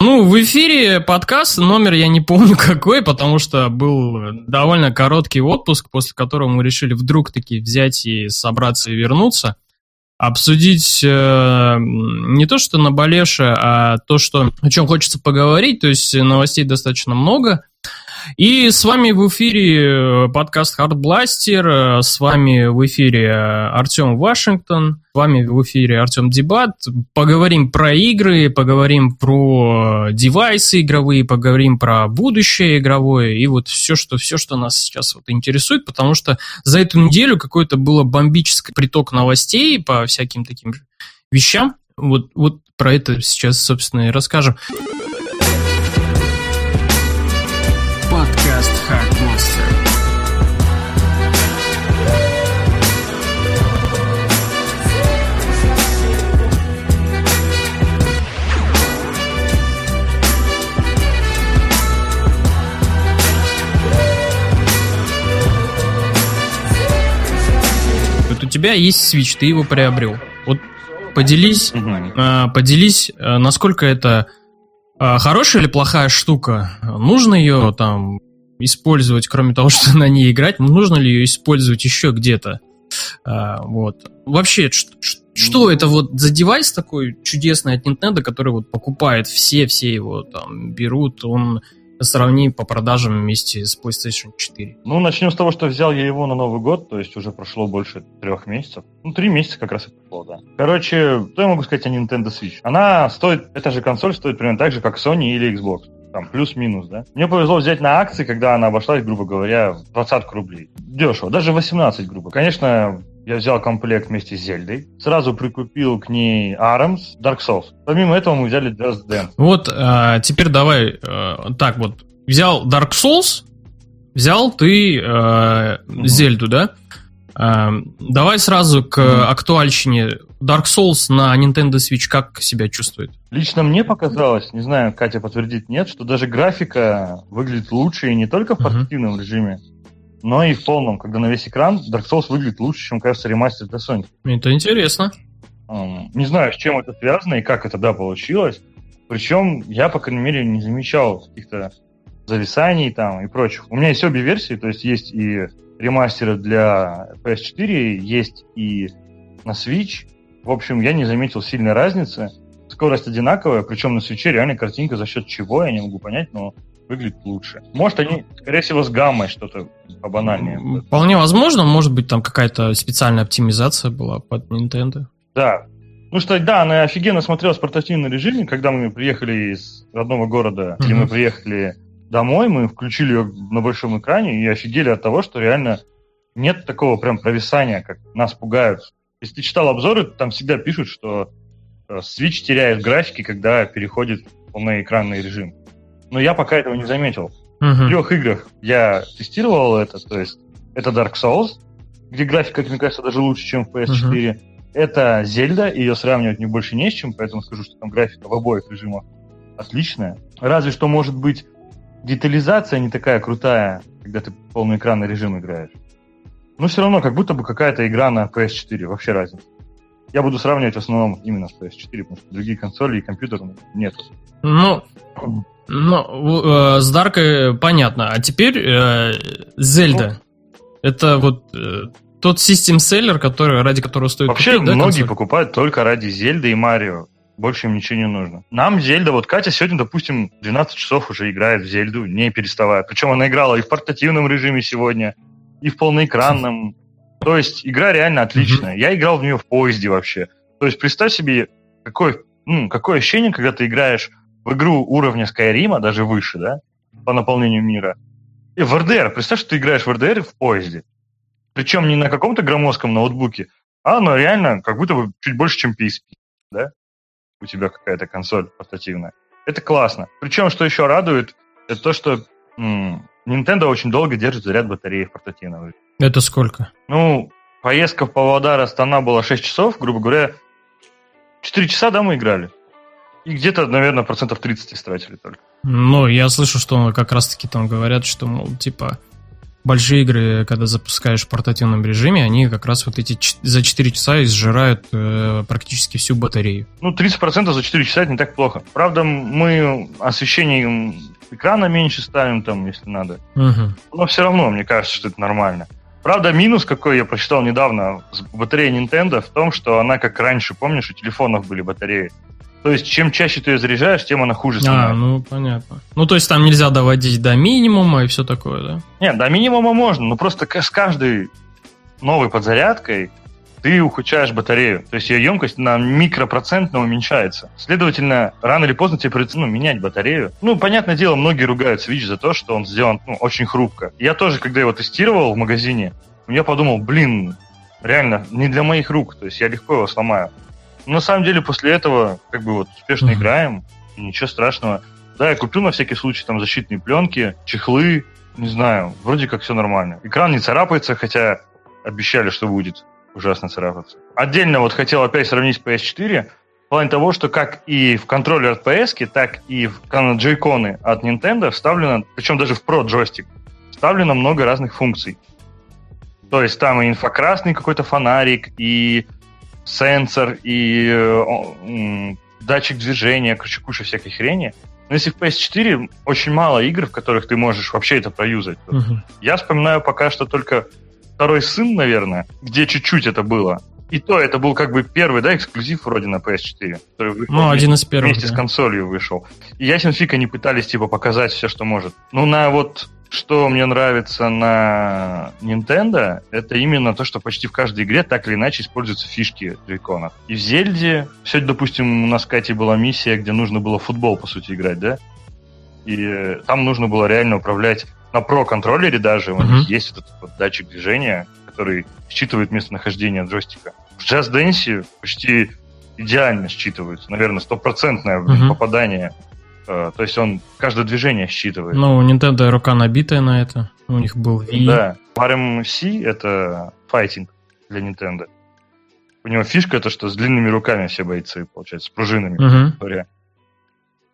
Ну, в эфире подкаст, номер я не помню какой, потому что был довольно короткий отпуск, после которого мы решили вдруг таки взять и собраться и вернуться. Обсудить э, не то, что наболевшее, а то, что, о чем хочется поговорить. То есть новостей достаточно много. И с вами в эфире э, подкаст Hard Blaster, э, с вами в эфире э, Артем Вашингтон, с вами в эфире Артем Дебат. Поговорим про игры, поговорим про девайсы игровые, поговорим про будущее игровое и вот все, что, все, что нас сейчас вот интересует, потому что за эту неделю какой-то было бомбический приток новостей по всяким таким вещам. Вот, вот про это сейчас, собственно, и расскажем. У тебя есть Switch, ты его приобрел. Вот поделись, угу. поделись, э, насколько это э, хорошая или плохая штука. Нужно ее там использовать, кроме того, что на ней играть, нужно ли ее использовать еще где-то? Вот. Вообще, что это вот за девайс такой чудесный от Nintendo, который вот покупает все, все его там берут, он сравни по продажам вместе с PlayStation 4? Ну, начнем с того, что взял я его на Новый год, то есть уже прошло больше трех месяцев. Ну, три месяца как раз и прошло, да. Короче, что я могу сказать о Nintendo Switch? Она стоит, эта же консоль стоит примерно так же, как Sony или Xbox. Там, плюс-минус, да. Мне повезло взять на акции, когда она обошлась, грубо говоря, в 20 рублей. Дешево, даже 18, грубо. Конечно, я взял комплект вместе с Зельдой. Сразу прикупил к ней Arms, Dark Souls. Помимо этого мы взяли Just Dance. Вот, а, теперь давай э, так вот. Взял Dark Souls, взял ты э, угу. Зельду, да? Э, давай сразу к актуальщине. Dark Souls на Nintendo Switch как себя чувствует? Лично мне показалось, не знаю, Катя подтвердит, нет, что даже графика выглядит лучше и не только в портативном угу. режиме, но и в полном, когда на весь экран Dark Souls выглядит лучше, чем, кажется, ремастер для Sony. Это интересно. Не знаю, с чем это связано и как это, да, получилось. Причем я, по крайней мере, не замечал каких-то зависаний там и прочих. У меня есть обе версии, то есть есть и ремастеры для PS4, есть и на Switch. В общем, я не заметил сильной разницы. Скорость одинаковая, причем на Switch реально картинка за счет чего, я не могу понять, но выглядит лучше. Может, они, скорее всего, с гаммой что-то побанальнее. Вполне возможно, может быть, там какая-то специальная оптимизация была под Nintendo. Да. Ну что, да, она офигенно смотрелась в портативном режиме, когда мы приехали из родного города, mm-hmm. или мы приехали домой, мы включили ее на большом экране и офигели от того, что реально нет такого прям провисания, как нас пугают. Если ты читал обзоры, там всегда пишут, что э, Switch теряет графики, когда переходит в полноэкранный режим но я пока этого не заметил. Uh-huh. В трех играх я тестировал это, то есть это Dark Souls, где графика, как мне кажется, даже лучше, чем в PS4. Uh-huh. Это Зельда, ее сравнивать не больше не с чем, поэтому скажу, что там графика в обоих режимах отличная. Разве что, может быть, детализация не такая крутая, когда ты полноэкранный режим играешь. Но все равно, как будто бы какая-то игра на PS4, вообще разница. Я буду сравнивать в основном именно с PS4, потому что другие консоли и компьютеры нет. Ну, ну, э, с Даркой понятно. А теперь э, Зельда. Ну, это вот э, тот систем-селлер, который, ради которого стоит Вообще, купить, да, многие консоль? покупают только ради Зельды и Марио. Больше им ничего не нужно. Нам Зельда, вот Катя сегодня, допустим, 12 часов уже играет в Зельду, не переставая. Причем она играла и в портативном режиме сегодня, и в полноэкранном. То есть игра реально отличная. Я играл в нее в поезде вообще. То есть представь себе, какое, ну, какое ощущение, когда ты играешь в игру уровня Скайрима, даже выше, да, по наполнению мира. И в РДР. Представь, что ты играешь в РДР в поезде. Причем не на каком-то громоздком ноутбуке, а ну реально как будто бы чуть больше, чем PSP, да? У тебя какая-то консоль портативная. Это классно. Причем, что еще радует, это то, что м- Nintendo очень долго держит заряд батареи в портативном. Это сколько? Ну, поездка в Павлодар Астана была 6 часов, грубо говоря. 4 часа, да, мы играли. И где-то, наверное, процентов 30 истратили только. Ну, я слышу, что как раз-таки там говорят, что, мол, типа, большие игры, когда запускаешь в портативном режиме, они как раз вот эти за 4 часа изжирают э, практически всю батарею. Ну, 30% за 4 часа это не так плохо. Правда, мы освещение экрана меньше ставим там, если надо. Угу. Но все равно, мне кажется, что это нормально. Правда, минус, какой я прочитал недавно с батареей Nintendo, в том, что она, как раньше, помнишь, у телефонов были батареи. То есть, чем чаще ты ее заряжаешь, тем она хуже снимает. А, ну, понятно. Ну, то есть, там нельзя доводить до минимума и все такое, да? Нет, до минимума можно, но просто с каждой новой подзарядкой ты ухудшаешь батарею. То есть ее емкость на микропроцентно уменьшается. Следовательно, рано или поздно тебе придется ну, менять батарею. Ну, понятное дело, многие ругают Switch за то, что он сделан ну, очень хрупко. Я тоже, когда его тестировал в магазине, я подумал, блин, реально, не для моих рук. То есть я легко его сломаю. Но на самом деле после этого как бы вот успешно mm-hmm. играем, ничего страшного. Да, я купил на всякий случай там защитные пленки, чехлы, не знаю, вроде как все нормально. Экран не царапается, хотя обещали, что будет ужасно царапаться. Отдельно вот хотел опять сравнить с PS4 в плане того, что как и в контроллер от PS, так и в джойконы от Nintendo вставлено, причем даже в Pro джойстик, вставлено много разных функций. То есть там и инфракрасный какой-то фонарик, и сенсор, и э, датчик движения, короче, куча всякой хрени. Но если в PS4 очень мало игр, в которых ты можешь вообще это проюзать. Угу. Я вспоминаю пока что только второй сын, наверное, где чуть-чуть это было. И то это был как бы первый, да, эксклюзив вроде на PS4, который ну, один из первых, вместе да. с консолью вышел. И ясен фиг они пытались типа показать все, что может. Ну, на вот что мне нравится на Nintendo, это именно то, что почти в каждой игре так или иначе используются фишки джейконов. И в Зельде, сегодня, допустим, у нас Кати была миссия, где нужно было футбол, по сути, играть, да? И там нужно было реально управлять на Pro контроллере даже у них есть этот вот датчик движения, который считывает местонахождение джойстика. В Just Dance почти идеально считывается, наверное, стопроцентное попадание. Э, то есть он каждое движение считывает. Ну, у Nintendo рука набитая на это. У них был Wii. Да. Mario C — это файтинг для Nintendo. У него фишка это, что с длинными руками все бойцы, получается, с пружинами, uh-huh. говоря.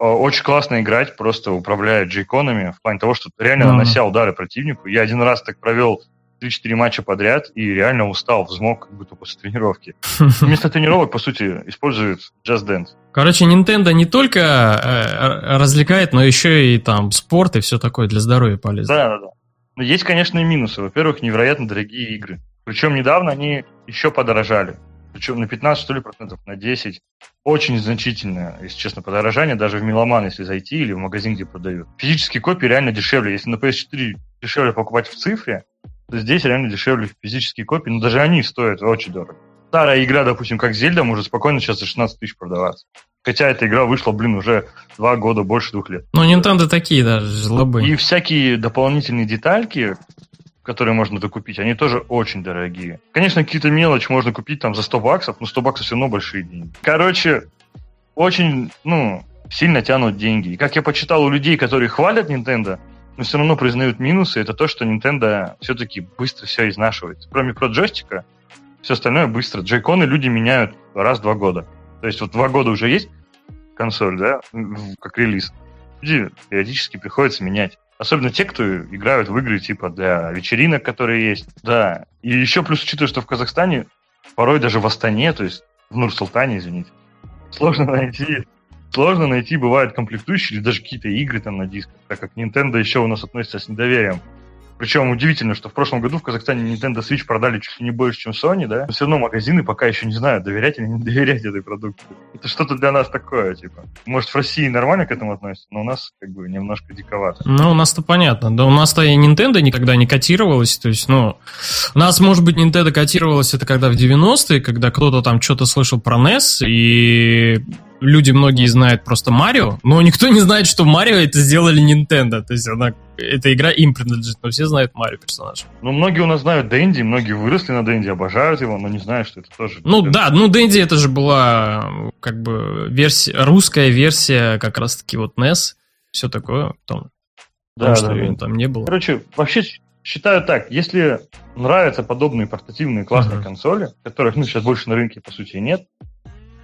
Э, очень классно играть, просто управляя джейконами, в плане того, что реально нанося удары противнику. Я один раз так провел 3-4 матча подряд и реально устал, взмок как будто после тренировки. Вместо тренировок, по сути, используют Just Dance. Короче, Nintendo не только э, развлекает, но еще и там спорт и все такое для здоровья полезно. Да, да, да. Но есть, конечно, и минусы. Во-первых, невероятно дорогие игры. Причем недавно они еще подорожали причем на 15, что ли, процентов, на 10. Очень значительное, если честно, подорожание, даже в Меломан, если зайти, или в магазин, где продают. Физические копии реально дешевле. Если на PS4 дешевле покупать в цифре, здесь реально дешевле физические копии, но даже они стоят очень дорого. Старая игра, допустим, как Зельда, может спокойно сейчас за 16 тысяч продаваться. Хотя эта игра вышла, блин, уже два года, больше двух лет. Ну, Nintendo такие, да, жлобы. И всякие дополнительные детальки, которые можно докупить, они тоже очень дорогие. Конечно, какие-то мелочи можно купить там за 100 баксов, но 100 баксов все равно большие деньги. Короче, очень, ну, сильно тянут деньги. И как я почитал у людей, которые хвалят Nintendo, но все равно признают минусы, это то, что Nintendo все-таки быстро все изнашивает. Кроме про джойстика, все остальное быстро. Джейконы люди меняют раз в два года. То есть вот два года уже есть консоль, да, как релиз. Люди периодически приходится менять. Особенно те, кто играют в игры типа для вечеринок, которые есть. Да. И еще плюс учитывая, что в Казахстане порой даже в Астане, то есть в Нур-Султане, извините, сложно найти сложно найти, бывают комплектующие или даже какие-то игры там на дисках, так как Nintendo еще у нас относится с недоверием причем удивительно, что в прошлом году в Казахстане Nintendo Switch продали чуть ли не больше, чем Sony, да? Но все равно магазины пока еще не знают, доверять или не доверять этой продукции. Это что-то для нас такое, типа. Может, в России нормально к этому относятся, но у нас как бы немножко диковато. Ну, у нас-то понятно. Да у нас-то и Nintendo никогда не котировалась. То есть, ну, у нас, может быть, Nintendo котировалась это когда в 90-е, когда кто-то там что-то слышал про NES, и люди многие знают просто Марио, но никто не знает, что Марио это сделали Nintendo. То есть она, эта игра им принадлежит, но все знают Марио персонаж. Ну, многие у нас знают Дэнди, многие выросли на Дэнди, обожают его, но не знают, что это тоже... Ну да, ну Дэнди это же была как бы версия, русская версия как раз-таки вот NES, все такое, том, да, том, да, да. там не было. Короче, вообще считаю так, если нравятся подобные портативные классные uh-huh. консоли, которых, ну, сейчас больше на рынке, по сути, нет,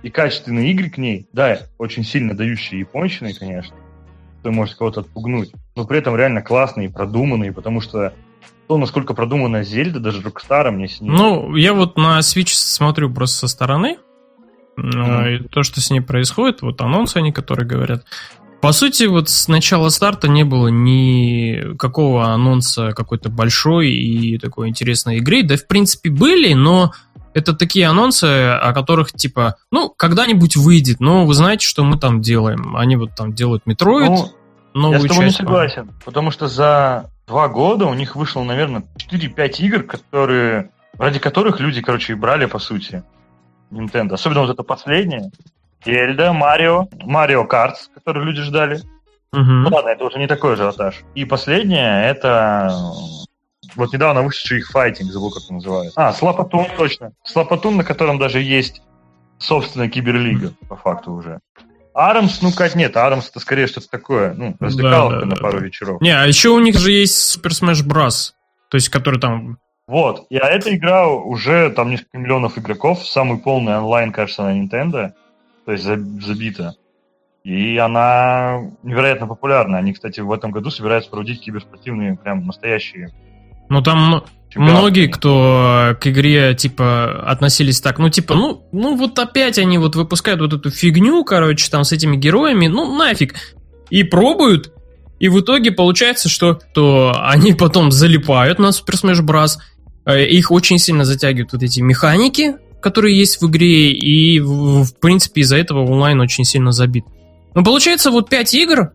и качественные игры к ней, да, очень сильно дающие японщиной, конечно, что может кого-то отпугнуть, но при этом реально классные, продуманные, потому что то, насколько продумана Зельда, даже Rockstar мне с ней... Ну, я вот на Switch смотрю просто со стороны, mm-hmm. и то, что с ней происходит, вот анонсы они, которые говорят, по сути, вот с начала старта не было ни какого анонса какой-то большой и такой интересной игры. Да, в принципе, были, но это такие анонсы, о которых, типа, ну, когда-нибудь выйдет, но вы знаете, что мы там делаем. Они вот там делают Metroid, ну, новую я с тобой часть. не согласен, потому что за два года у них вышло, наверное, 4-5 игр, которые, ради которых люди, короче, и брали, по сути, Nintendo. Особенно вот это последнее. Эльда, Марио, Марио Картс, который люди ждали. Угу. Ну ладно, это уже не такой ажиотаж. И последнее, это вот недавно вышедший их файтинг, забыл, как он называется. А, Слапатун, точно. Слапатун, на котором даже есть собственная киберлига, по факту уже. Арамс, ну как нет, Арамс это скорее что-то такое, ну, развлекаловка да, да, на да. пару вечеров. Не, а еще у них же есть Super Smash Bros. То есть, который там... Вот, и а эта игра уже, там несколько миллионов игроков, самый полный онлайн, кажется, на Nintendo, то есть забита. И она невероятно популярна. Они, кстати, в этом году собираются проводить киберспортивные, прям настоящие ну, там многие, кто к игре, типа, относились так, ну, типа, ну, ну, вот опять они вот выпускают вот эту фигню, короче, там, с этими героями, ну, нафиг. И пробуют, и в итоге получается, что то они потом залипают на Super Smash Bros. Э, их очень сильно затягивают вот эти механики, которые есть в игре, и, в, в принципе, из-за этого онлайн очень сильно забит. Ну, получается, вот 5 игр,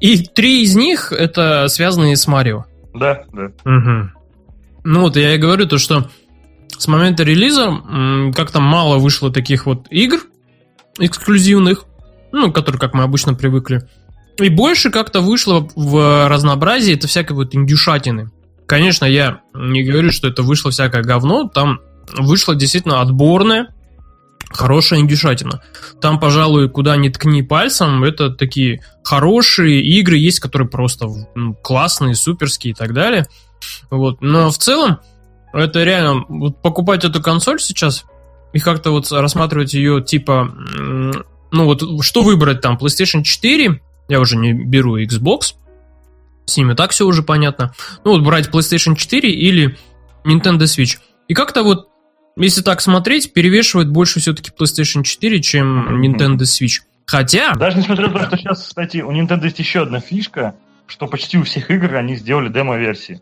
и 3 из них это связанные с Марио. Да, да. Угу. Ну вот я и говорю то, что с момента релиза как-то мало вышло таких вот игр эксклюзивных, ну, которые, как мы обычно привыкли. И больше как-то вышло в разнообразии это всякой вот индюшатины. Конечно, я не говорю, что это вышло всякое говно, там вышло действительно отборное, хорошая индюшатина. Там, пожалуй, куда ни ткни пальцем, это такие хорошие игры есть, которые просто ну, классные, суперские и так далее. Вот. Но в целом, это реально, вот покупать эту консоль сейчас и как-то вот рассматривать ее типа, ну вот, что выбрать там, PlayStation 4, я уже не беру Xbox, с ними так все уже понятно. Ну вот брать PlayStation 4 или Nintendo Switch. И как-то вот если так смотреть, перевешивает больше все-таки PlayStation 4, чем Nintendo Switch. Хотя... Даже несмотря на то, что сейчас, кстати, у Nintendo есть еще одна фишка, что почти у всех игр они сделали демо-версии.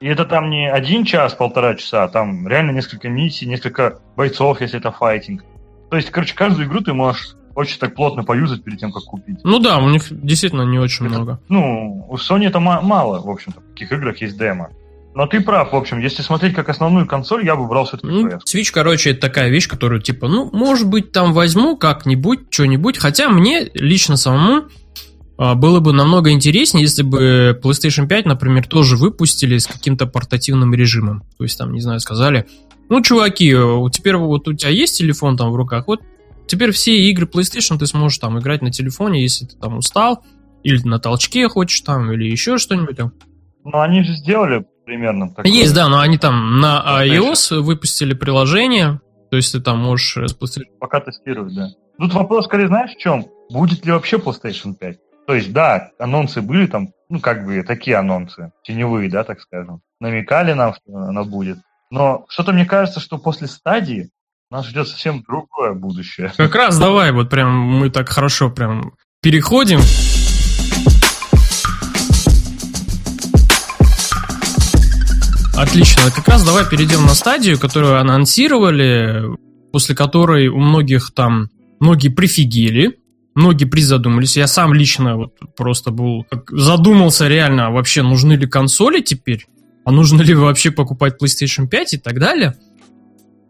И это там не один час, полтора часа, а там реально несколько миссий, несколько бойцов, если это файтинг. То есть, короче, каждую игру ты можешь очень так плотно поюзать перед тем, как купить. Ну да, у них действительно не очень это, много. Ну, у Sony это мало, в общем-то, в таких играх есть демо. Но ты прав, в общем, если смотреть как основную консоль, я бы брал все-таки ну, Switch, короче, это такая вещь, которую, типа, ну, может быть, там возьму как-нибудь, что-нибудь. Хотя мне лично самому а, было бы намного интереснее, если бы PlayStation 5, например, тоже выпустили с каким-то портативным режимом. То есть, там, не знаю, сказали, ну, чуваки, теперь вот у тебя есть телефон там в руках, вот теперь все игры PlayStation ты сможешь там играть на телефоне, если ты там устал, или на толчке хочешь там, или еще что-нибудь там. Ну, они же сделали примерно. Такое. Есть, да, но они там на iOS выпустили приложение, то есть ты там можешь спустить. Пока тестировать, да. Тут вопрос, скорее, знаешь, в чем? Будет ли вообще PlayStation 5? То есть, да, анонсы были там, ну, как бы, такие анонсы, теневые, да, так скажем. Намекали нам, что она будет. Но что-то мне кажется, что после стадии нас ждет совсем другое будущее. Как раз давай, вот прям мы так хорошо прям переходим. Отлично. Как раз давай перейдем на стадию, которую анонсировали, после которой у многих там, многие прифигели, многие призадумались. Я сам лично вот просто был, задумался реально, а вообще нужны ли консоли теперь? А нужно ли вообще покупать PlayStation 5 и так далее?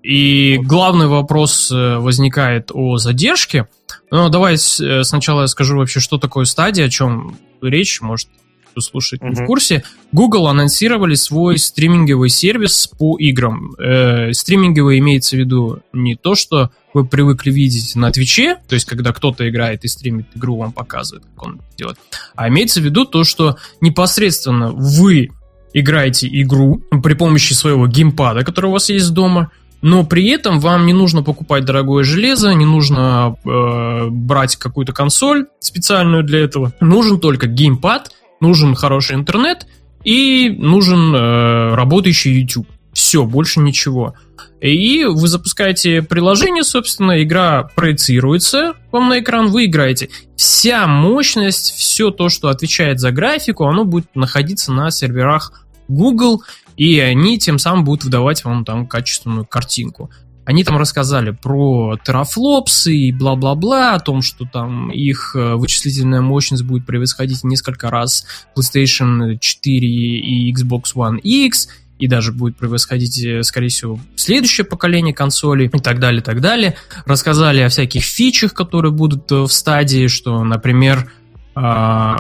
И главный вопрос э, возникает о задержке. Но давай э, сначала я скажу вообще, что такое стадия, о чем речь, может, кто слушает, не в курсе, Google анонсировали свой стриминговый сервис по играм. Э, стриминговый имеется в виду не то, что вы привыкли видеть на Твиче, то есть когда кто-то играет и стримит игру, вам показывает, как он делает, а имеется в виду то, что непосредственно вы играете игру при помощи своего геймпада, который у вас есть дома, но при этом вам не нужно покупать дорогое железо, не нужно э, брать какую-то консоль специальную для этого. Нужен только геймпад нужен хороший интернет, и нужен э, работающий YouTube. Все, больше ничего. И вы запускаете приложение, собственно, игра проецируется вам на экран, вы играете. Вся мощность, все то, что отвечает за графику, оно будет находиться на серверах Google, и они тем самым будут выдавать вам там качественную картинку. Они там рассказали про терафлопсы и бла-бла-бла, о том, что там их э, вычислительная мощность будет превосходить несколько раз PlayStation 4 и Xbox One X, и даже будет превосходить, э, скорее всего, следующее поколение консолей и так далее, и так далее. Рассказали о всяких фичах, которые будут э, в стадии, что, например, а,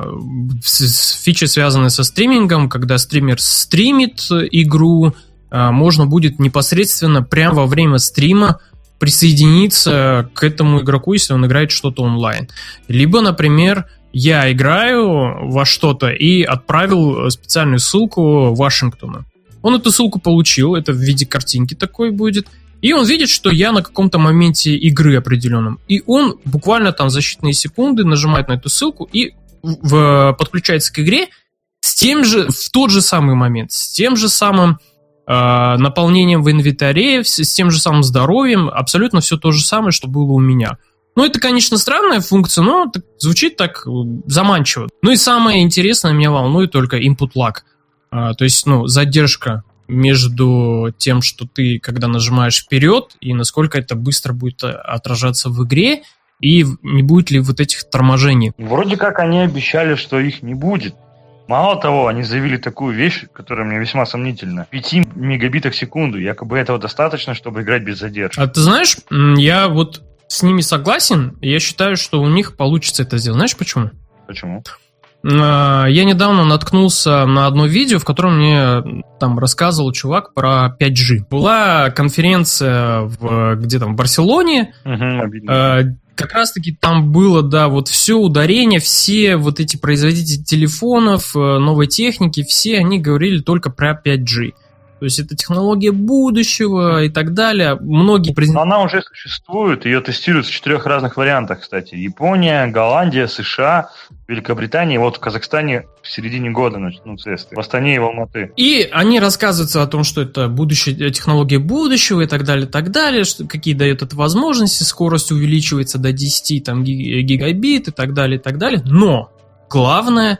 фичи, связанные со стримингом, когда стример стримит игру, можно будет непосредственно прямо во время стрима присоединиться к этому игроку, если он играет что-то онлайн. Либо, например, я играю во что-то и отправил специальную ссылку Вашингтону. Он эту ссылку получил, это в виде картинки такой будет, и он видит, что я на каком-то моменте игры определенном. И он буквально там за считанные секунды нажимает на эту ссылку и в, подключается к игре с тем же, в тот же самый момент, с тем же самым э, наполнением в инвентаре, с, тем же самым здоровьем, абсолютно все то же самое, что было у меня. Ну, это, конечно, странная функция, но звучит так э, заманчиво. Ну и самое интересное меня волнует только input lag. А, то есть, ну, задержка между тем, что ты, когда нажимаешь вперед, и насколько это быстро будет э, отражаться в игре, и не будет ли вот этих торможений. Вроде как они обещали, что их не будет. Мало того, они заявили такую вещь, которая мне весьма сомнительна. 5 мегабитов в секунду. Якобы этого достаточно, чтобы играть без задержки. А ты знаешь, я вот с ними согласен. Я считаю, что у них получится это сделать. Знаешь почему? Почему? А, я недавно наткнулся на одно видео, в котором мне там рассказывал чувак про 5G. Была конференция в, где там в Барселоне. Угу, как раз-таки там было, да, вот все ударение, все вот эти производители телефонов, э, новой техники, все они говорили только про 5G. То есть это технология будущего и так далее. Многие презент... Она уже существует, ее тестируют в четырех разных вариантах, кстати. Япония, Голландия, США, Великобритания. Вот в Казахстане в середине года начнут тесты. В Астане и в Алматы. И они рассказываются о том, что это будущее, э, технология будущего и так далее, и так далее, что, какие дает это возможности, скорость увеличивается до 10 там, гигабит и так далее, и так далее. Но главное,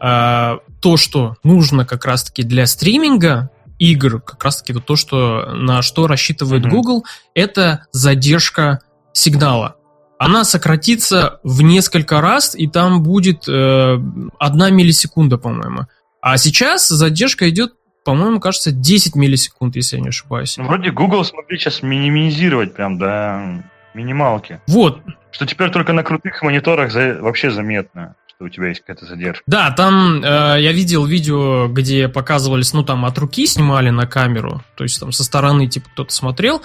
э, то, что нужно как раз-таки для стриминга, игр, как раз-таки то, что, на что рассчитывает mm-hmm. Google, это задержка сигнала. Она сократится в несколько раз, и там будет э, одна миллисекунда, по-моему. А сейчас задержка идет, по-моему, кажется, 10 миллисекунд, если я не ошибаюсь. Ну, вроде Google смогли сейчас минимизировать прям до минималки. Вот. Что теперь только на крутых мониторах за, вообще заметно что у тебя есть какая-то задержка. Да, там э, я видел видео, где показывались, ну там от руки снимали на камеру, то есть там со стороны типа кто-то смотрел,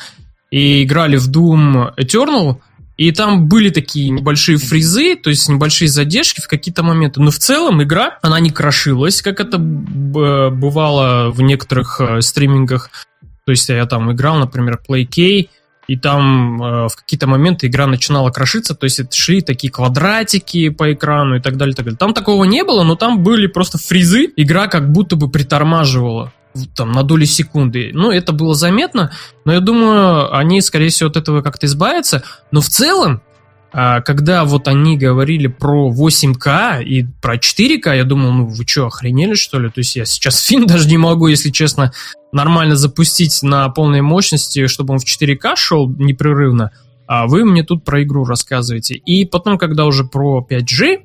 и играли в Doom Eternal, и там были такие небольшие фризы, то есть небольшие задержки в какие-то моменты. Но в целом игра, она не крошилась, как это бывало в некоторых э, стримингах. То есть я там играл, например, PlayK, и там э, в какие-то моменты игра начинала крошиться, то есть это шли такие квадратики по экрану и так далее, так далее. Там такого не было, но там были просто фризы, игра как будто бы притормаживала там на доли секунды. Ну, это было заметно, но я думаю, они, скорее всего, от этого как-то избавятся. Но в целом, а, когда вот они говорили про 8К и про 4К, я думал, ну вы что, охренели что ли? То есть я сейчас фильм даже не могу, если честно, нормально запустить на полной мощности, чтобы он в 4К шел непрерывно, а вы мне тут про игру рассказываете. И потом, когда уже про 5G,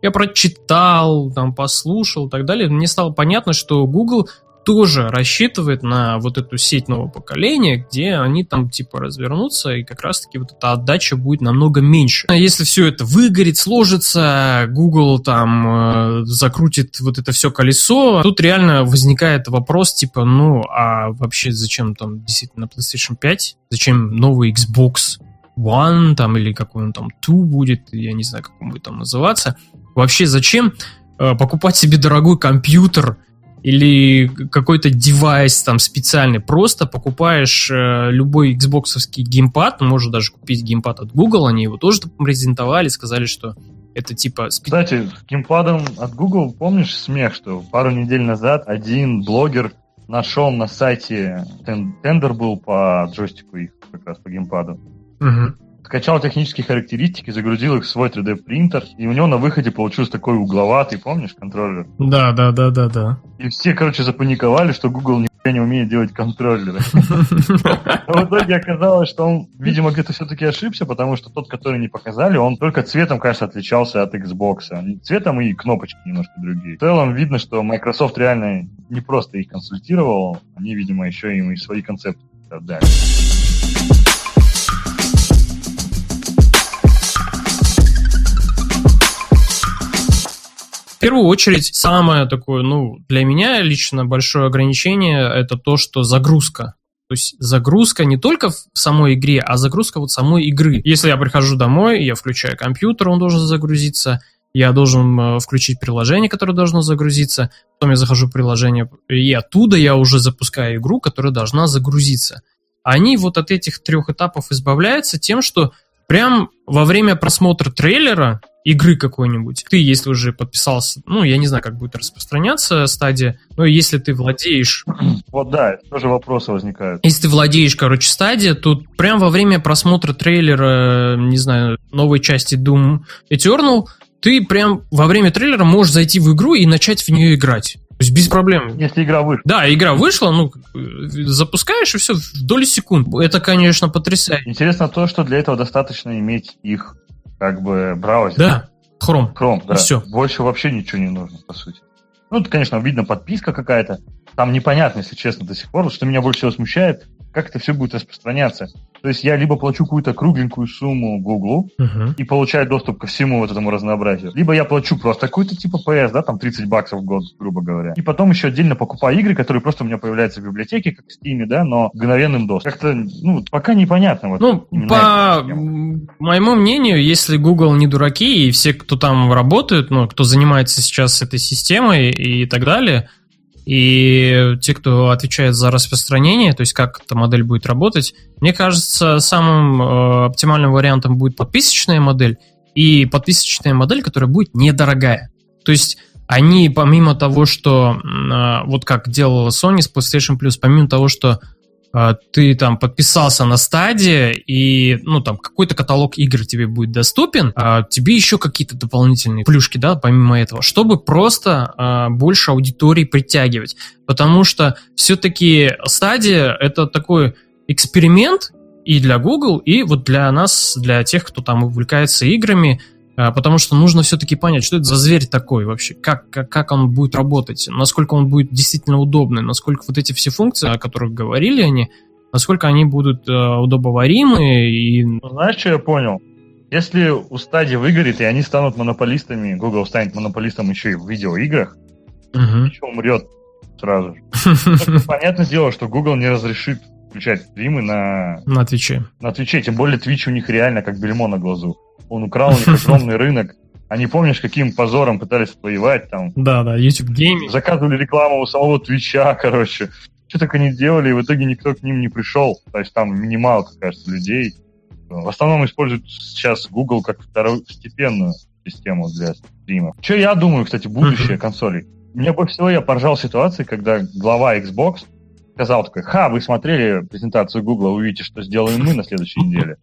я прочитал, там, послушал и так далее, мне стало понятно, что Google тоже рассчитывает на вот эту сеть нового поколения, где они там типа развернутся, и как раз-таки вот эта отдача будет намного меньше. А если все это выгорит, сложится, Google там э, закрутит вот это все колесо, тут реально возникает вопрос типа, ну, а вообще зачем там действительно PlayStation 5? Зачем новый Xbox One там или какой он там 2 будет, я не знаю, как он будет там называться. Вообще зачем э, покупать себе дорогой компьютер, или какой-то девайс там специальный, просто покупаешь э, любой Xbox геймпад, можешь даже купить геймпад от Google, они его тоже презентовали, сказали, что Это типа... Кстати, с геймпадом от Google, помнишь смех, что пару недель назад один блогер нашел на сайте, тендер был по джойстику их, как раз по геймпаду. Угу скачал технические характеристики, загрузил их в свой 3D принтер, и у него на выходе получился такой угловатый, помнишь, контроллер? Да, да, да, да, да. И все, короче, запаниковали, что Google нихуя не умеет делать контроллеры. Но в итоге оказалось, что он, видимо, где-то все-таки ошибся, потому что тот, который не показали, он только цветом, кажется, отличался от Xbox. Цветом и кнопочки немножко другие. В целом видно, что Microsoft реально не просто их консультировал, они, видимо, еще им и свои концепты отдали. Первую очередь, самое такое, ну, для меня лично большое ограничение – это то, что загрузка. То есть загрузка не только в самой игре, а загрузка вот самой игры. Если я прихожу домой, я включаю компьютер, он должен загрузиться, я должен э, включить приложение, которое должно загрузиться, потом я захожу в приложение, и оттуда я уже запускаю игру, которая должна загрузиться. Они вот от этих трех этапов избавляются тем, что прям во время просмотра трейлера игры какой-нибудь. Ты, если уже подписался, ну, я не знаю, как будет распространяться стадия, но если ты владеешь... Вот да, тоже вопросы возникают. Если ты владеешь, короче, стадия, то прям во время просмотра трейлера, не знаю, новой части Doom Eternal, ты прям во время трейлера можешь зайти в игру и начать в нее играть. То есть без проблем. Если игра вышла. Да, игра вышла, ну, запускаешь и все в доли секунд. Это, конечно, потрясающе. Интересно то, что для этого достаточно иметь их как бы браузер. Да, Chrome. Chrome, да. И все. Больше вообще ничего не нужно, по сути. Ну, это, конечно, видно подписка какая-то. Там непонятно, если честно, до сих пор. Что меня больше всего смущает, как это все будет распространяться. То есть я либо плачу какую-то кругленькую сумму Google uh-huh. и получаю доступ ко всему вот этому разнообразию, либо я плачу просто какой-то типа PS, да, там 30 баксов в год, грубо говоря. И потом еще отдельно покупаю игры, которые просто у меня появляются в библиотеке, как в Steam, да, но мгновенным доступом. Как-то, ну, пока непонятно. Вот, ну, по моему мнению, если Google не дураки, и все, кто там работают, ну, кто занимается сейчас этой системой и так далее, и те, кто отвечает за распространение, то есть как эта модель будет работать, мне кажется, самым э, оптимальным вариантом будет подписочная модель и подписочная модель, которая будет недорогая. То есть они помимо того, что э, вот как делала Sony с PlayStation Plus, помимо того, что ты там подписался на стадии, и, ну, там, какой-то каталог игр тебе будет доступен, а тебе еще какие-то дополнительные плюшки, да, помимо этого, чтобы просто а, больше аудитории притягивать. Потому что все-таки стадия — это такой эксперимент и для Google, и вот для нас, для тех, кто там увлекается играми, а, потому что нужно все-таки понять, что это за зверь такой вообще, как, как, как он будет работать, насколько он будет действительно удобный, насколько вот эти все функции, о которых говорили они, насколько они будут э, удобоваримы и... Ну, знаешь, что я понял? Если у стадии выгорит, и они станут монополистами, Google станет монополистом еще и в видеоиграх, угу. еще умрет сразу же. Понятное дело, что Google не разрешит включать стримы на... На Twitch е. На Twitch е, тем более Twitch у них реально как бельмо на глазу. Он украл у них огромный рынок. Они, помнишь, каким позором пытались воевать там? Да, да, YouTube Gaming. Заказывали рекламу у самого Twitch а, короче. Что так они делали, и в итоге никто к ним не пришел. То есть там минималка, кажется, людей. В основном используют сейчас Google как второстепенную систему для стрима. Что я думаю, кстати, будущее консолей? Мне больше всего я поржал ситуации, когда глава Xbox сказал такой, ха, вы смотрели презентацию Google, увидите, что сделаем мы на следующей неделе.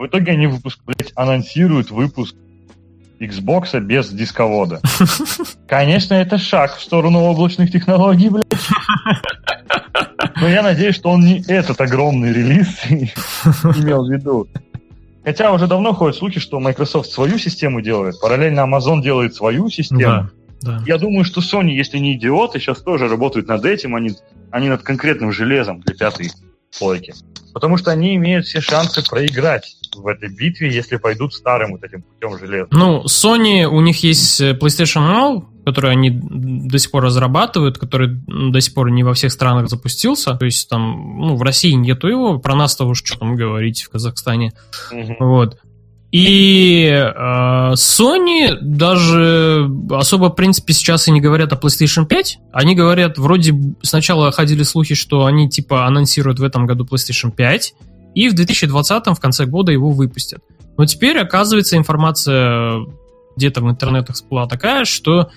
В итоге они выпуск, блядь, анонсируют выпуск Xbox без дисковода. Конечно, это шаг в сторону облачных технологий, блядь. Но я надеюсь, что он не этот огромный релиз имел в виду. Хотя уже давно ходят слухи, что Microsoft свою систему делает, параллельно Amazon делает свою систему. Да, да. Я думаю, что Sony, если не идиоты, сейчас тоже работают над этим, они, они над конкретным железом для пятой плойки. Потому что они имеют все шансы проиграть в этой битве, если пойдут старым вот этим путем железа. Ну, Sony, у них есть э, PlayStation Now, который они до сих пор разрабатывают, который до сих пор не во всех странах запустился. То есть там, ну, в России нету его, про нас-то уж что там говорить в Казахстане. Угу. Вот. И э, Sony даже особо, в принципе, сейчас и не говорят о PlayStation 5. Они говорят, вроде сначала ходили слухи, что они типа анонсируют в этом году PlayStation 5, и в 2020 в конце года его выпустят. Но теперь, оказывается, информация где-то в интернетах всплыла такая, что,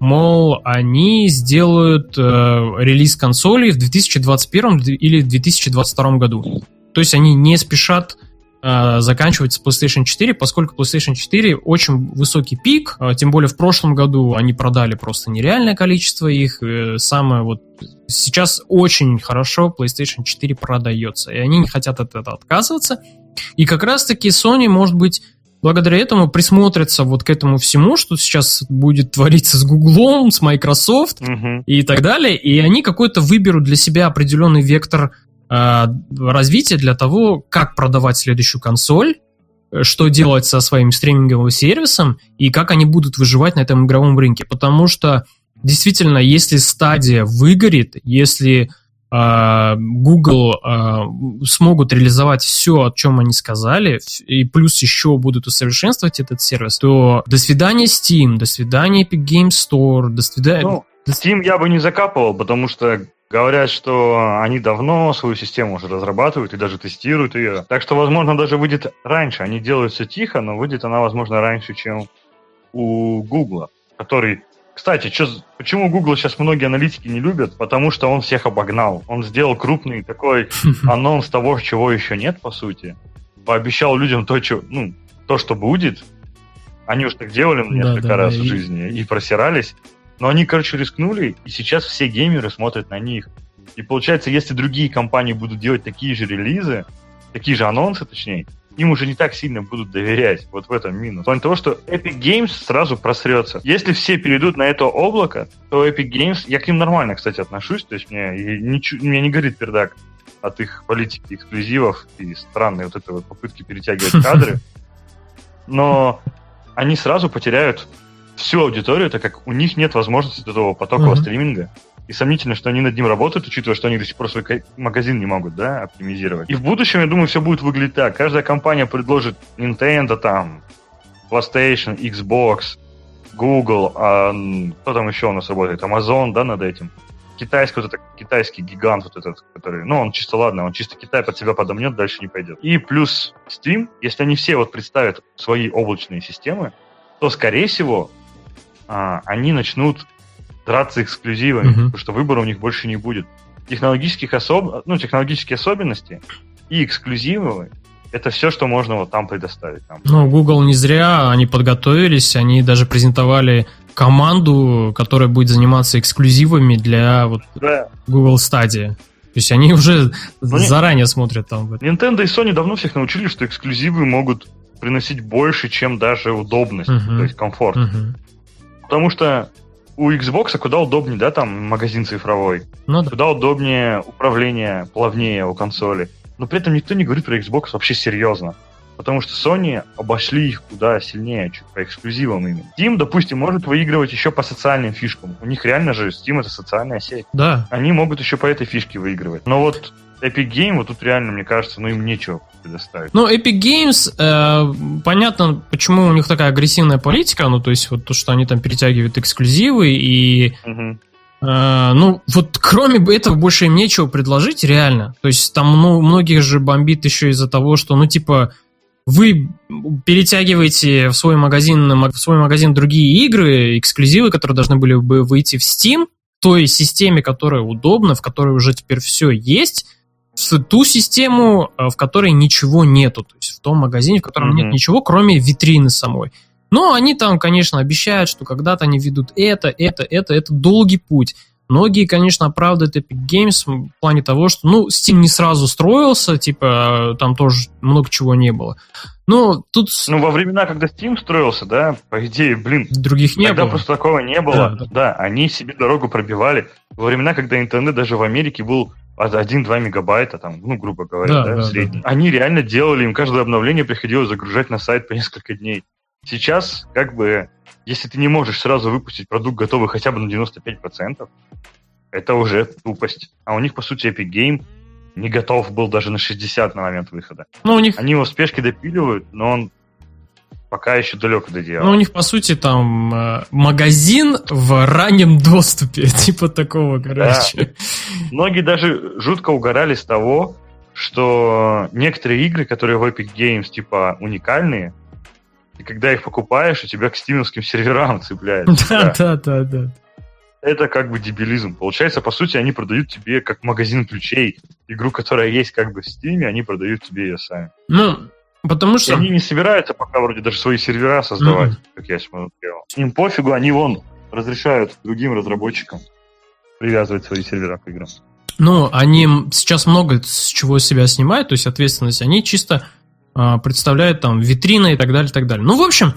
мол, они сделают э, релиз консолей в 2021 или 2022 году. То есть они не спешат заканчивать с PlayStation 4, поскольку PlayStation 4 очень высокий пик, э, тем более в прошлом году они продали просто нереальное количество их. Э, самое вот сейчас очень хорошо PlayStation 4 продается, и они не хотят от этого отказываться. И как раз-таки Sony, может быть, благодаря этому присмотрятся вот к этому всему, что сейчас будет твориться с Гуглом, с Microsoft угу. и так далее, и они какой-то выберут для себя определенный вектор э, развития для того, как продавать следующую консоль, э, что делать со своим стриминговым сервисом и как они будут выживать на этом игровом рынке. Потому что действительно, если стадия выгорит, если а, Google смогут реализовать все, о чем они сказали, и плюс еще будут усовершенствовать этот сервис, то до свидания Steam, до свидания Epic Games Store, до свидания... Ну, Steam я бы не закапывал, потому что говорят, что они давно свою систему уже разрабатывают и даже тестируют ее. Так что, возможно, даже выйдет раньше. Они делают все тихо, но выйдет она, возможно, раньше, чем у Google, который кстати, чё, почему Google сейчас многие аналитики не любят? Потому что он всех обогнал. Он сделал крупный такой анонс того, чего еще нет, по сути. Пообещал людям то, что, ну, то, что будет. Они уж так делали несколько да, да, раз да, в и... жизни и просирались. Но они, короче, рискнули, и сейчас все геймеры смотрят на них. И получается, если другие компании будут делать такие же релизы, такие же анонсы, точнее, им уже не так сильно будут доверять. Вот в этом минус. В плане того, что Epic Games сразу просрется. Если все перейдут на это облако, то Epic Games, я к ним нормально, кстати, отношусь, то есть мне, не, мне не горит пердак от их политики эксклюзивов и странной вот этой вот попытки перетягивать кадры. Но они сразу потеряют всю аудиторию, так как у них нет возможности этого потокового mm-hmm. стриминга. И сомнительно, что они над ним работают, учитывая, что они до сих пор свой магазин не могут, да, оптимизировать. И в будущем, я думаю, все будет выглядеть так. Каждая компания предложит Nintendo там, PlayStation, Xbox, Google, а кто там еще у нас работает? Amazon, да, над этим. Китайский вот этот, китайский гигант вот этот, который, ну, он чисто, ладно, он чисто Китай под себя подомнет, дальше не пойдет. И плюс Steam, если они все вот представят свои облачные системы, то, скорее всего, а, они начнут драться эксклюзивами, uh-huh. потому что выбора у них больше не будет. Технологических особ... ну, технологические особенности и эксклюзивы это все, что можно вот там предоставить. Нам. Ну, Google не зря, они подготовились, они даже презентовали команду, которая будет заниматься эксклюзивами для вот да. Google Stadia. То есть они уже ну, заранее не... смотрят там. Nintendo и Sony давно всех научили, что эксклюзивы могут приносить больше, чем даже удобность, uh-huh. то есть комфорт. Uh-huh. Потому что у Xbox куда удобнее, да, там магазин цифровой. Ну, да. Куда удобнее управление, плавнее у консоли. Но при этом никто не говорит про Xbox вообще серьезно. Потому что Sony обошли их куда сильнее, чуть по эксклюзивам именно. Steam, допустим, может выигрывать еще по социальным фишкам. У них реально же Steam это социальная сеть. Да. Они могут еще по этой фишке выигрывать. Но вот Epic Game, вот тут реально, мне кажется, ну им нечего предоставить. Ну, Epic Games, э, понятно, почему у них такая агрессивная политика, ну, то есть вот то, что они там перетягивают эксклюзивы и... Угу. Uh, ну, вот кроме этого больше им нечего предложить, реально. То есть там ну, многих же бомбит еще из-за того, что, ну, типа, вы перетягиваете в свой магазин, в свой магазин другие игры, эксклюзивы, которые должны были бы выйти в Steam, той системе, которая удобна, в которой уже теперь все есть, в ту систему, э, в которой ничего нету, то есть в том магазине, в котором mm-hmm. нет ничего, кроме витрины самой. Но они там, конечно, обещают, что когда-то они ведут это, это, это, это долгий путь. Многие, конечно, оправдывают Epic Games в плане того, что, ну, Steam не сразу строился, типа, там тоже много чего не было. Но тут... Ну, во времена, когда Steam строился, да, по идее, блин... Других не тогда было. просто такого не было. Да, да. да, они себе дорогу пробивали. Во времена, когда интернет даже в Америке был 1-2 мегабайта, там, ну, грубо говоря, да, да, да, средний. Да. Они реально делали, им каждое обновление приходилось загружать на сайт по несколько дней. Сейчас, как бы, если ты не можешь сразу выпустить продукт готовый хотя бы на 95%, это уже тупость. А у них, по сути, Epic Game не готов был даже на 60 на момент выхода. Ну, у них... Они его в спешке допиливают, но он пока еще далеко до дела. Ну, у них, по сути, там э, магазин в раннем доступе, типа такого, короче. Да. Многие даже жутко угорали с того, что некоторые игры, которые в Epic Games, типа, уникальные, и когда их покупаешь, у тебя к стимовским серверам цепляется. Да, да, да, да. Это как бы дебилизм. Получается, по сути, они продают тебе как магазин ключей. Игру, которая есть как бы в Стиме, они продают тебе ее сами. Ну, потому что... И они не собираются пока вроде даже свои сервера создавать, mm-hmm. как я смотрел. Им пофигу, они вон разрешают другим разработчикам привязывать свои сервера к играм. Ну, они сейчас много с чего себя снимают, то есть ответственность. Они чисто э, представляют там витрины и так далее, и так далее. Ну, в общем,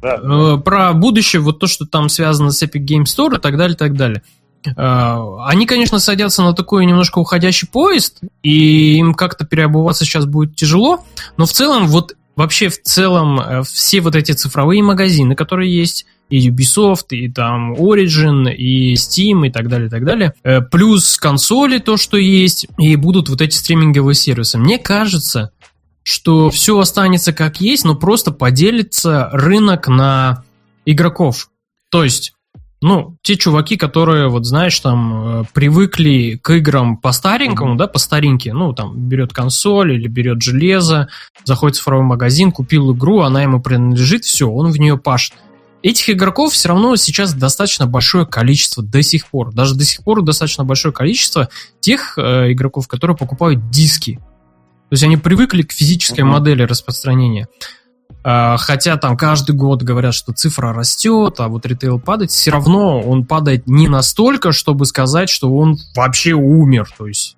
да, э, про будущее, вот то, что там связано с Epic Game Store и так далее, и так далее. Э, они, конечно, садятся на такой немножко уходящий поезд, и им как-то переобуваться сейчас будет тяжело, но в целом вот вообще в целом э, все вот эти цифровые магазины, которые есть, и Ubisoft, и там Origin, и Steam, и так далее, и так далее. Э, плюс консоли, то, что есть, и будут вот эти стриминговые сервисы. Мне кажется, что все останется как есть, но просто поделится рынок на игроков. То есть ну, те чуваки, которые, вот знаешь, там, э, привыкли к играм по-старенькому, mm-hmm. да, по старинке, ну, там, берет консоль или берет железо, заходит в цифровой магазин, купил игру, она ему принадлежит, все, он в нее пашет. Этих игроков все равно сейчас достаточно большое количество до сих пор. Даже до сих пор достаточно большое количество тех э, игроков, которые покупают диски. То есть они привыкли к физической mm-hmm. модели распространения. А, хотя там каждый год говорят, что цифра растет, а вот ритейл падает, все равно он падает не настолько, чтобы сказать, что он вообще умер. То есть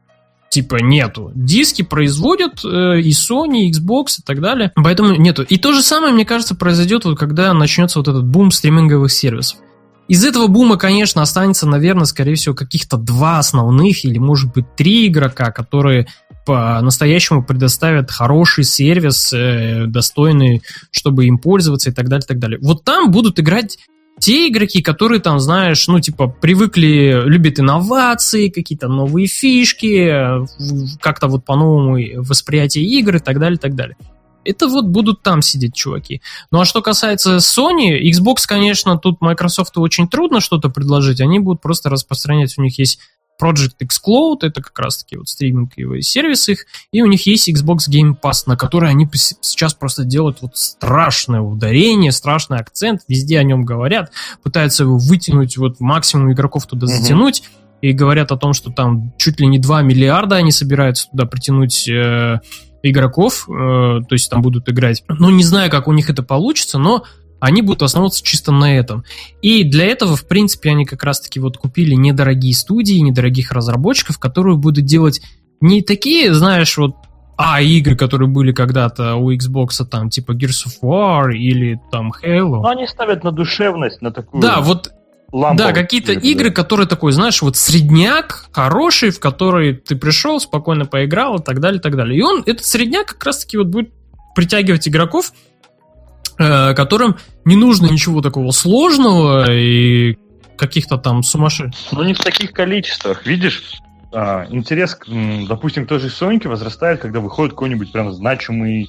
типа нету. Диски производят э, и Sony, и Xbox и так далее, поэтому нету. И то же самое, мне кажется, произойдет, вот, когда начнется вот этот бум стриминговых сервисов. Из этого бума, конечно, останется, наверное, скорее всего, каких-то два основных или, может быть, три игрока, которые по-настоящему предоставят хороший сервис, э, достойный, чтобы им пользоваться и так далее, и так далее. Вот там будут играть те игроки, которые там, знаешь, ну, типа, привыкли, любят инновации, какие-то новые фишки, как-то вот по-новому восприятие игр и так далее, и так далее. Это вот будут там сидеть чуваки. Ну а что касается Sony, Xbox, конечно, тут Microsoft очень трудно что-то предложить. Они будут просто распространять. У них есть Project X Cloud, это как раз-таки вот стриминговые сервисы их, и у них есть Xbox Game Pass, на который они сейчас просто делают вот страшное ударение, страшный акцент, везде о нем говорят, пытаются его вытянуть, вот максимум игроков туда затянуть, mm-hmm. и говорят о том, что там чуть ли не 2 миллиарда они собираются туда притянуть э, игроков, э, то есть там будут играть. Ну, не знаю, как у них это получится, но они будут основываться чисто на этом. И для этого, в принципе, они как раз-таки вот купили недорогие студии, недорогих разработчиков, которые будут делать не такие, знаешь, вот а игры, которые были когда-то у Xbox, там, типа Gears of War или там Halo. Но они ставят на душевность, на такую... Да, вот да, какие-то игры, игры, которые такой, знаешь, вот средняк хороший, в который ты пришел, спокойно поиграл и так далее, и так далее. И он, этот средняк как раз-таки вот будет притягивать игроков, которым не нужно ничего такого сложного и каких-то там сумасшедших. Ну, не в таких количествах. Видишь, а, интерес, допустим, к той же Соньке возрастает, когда выходит какой-нибудь прям значимый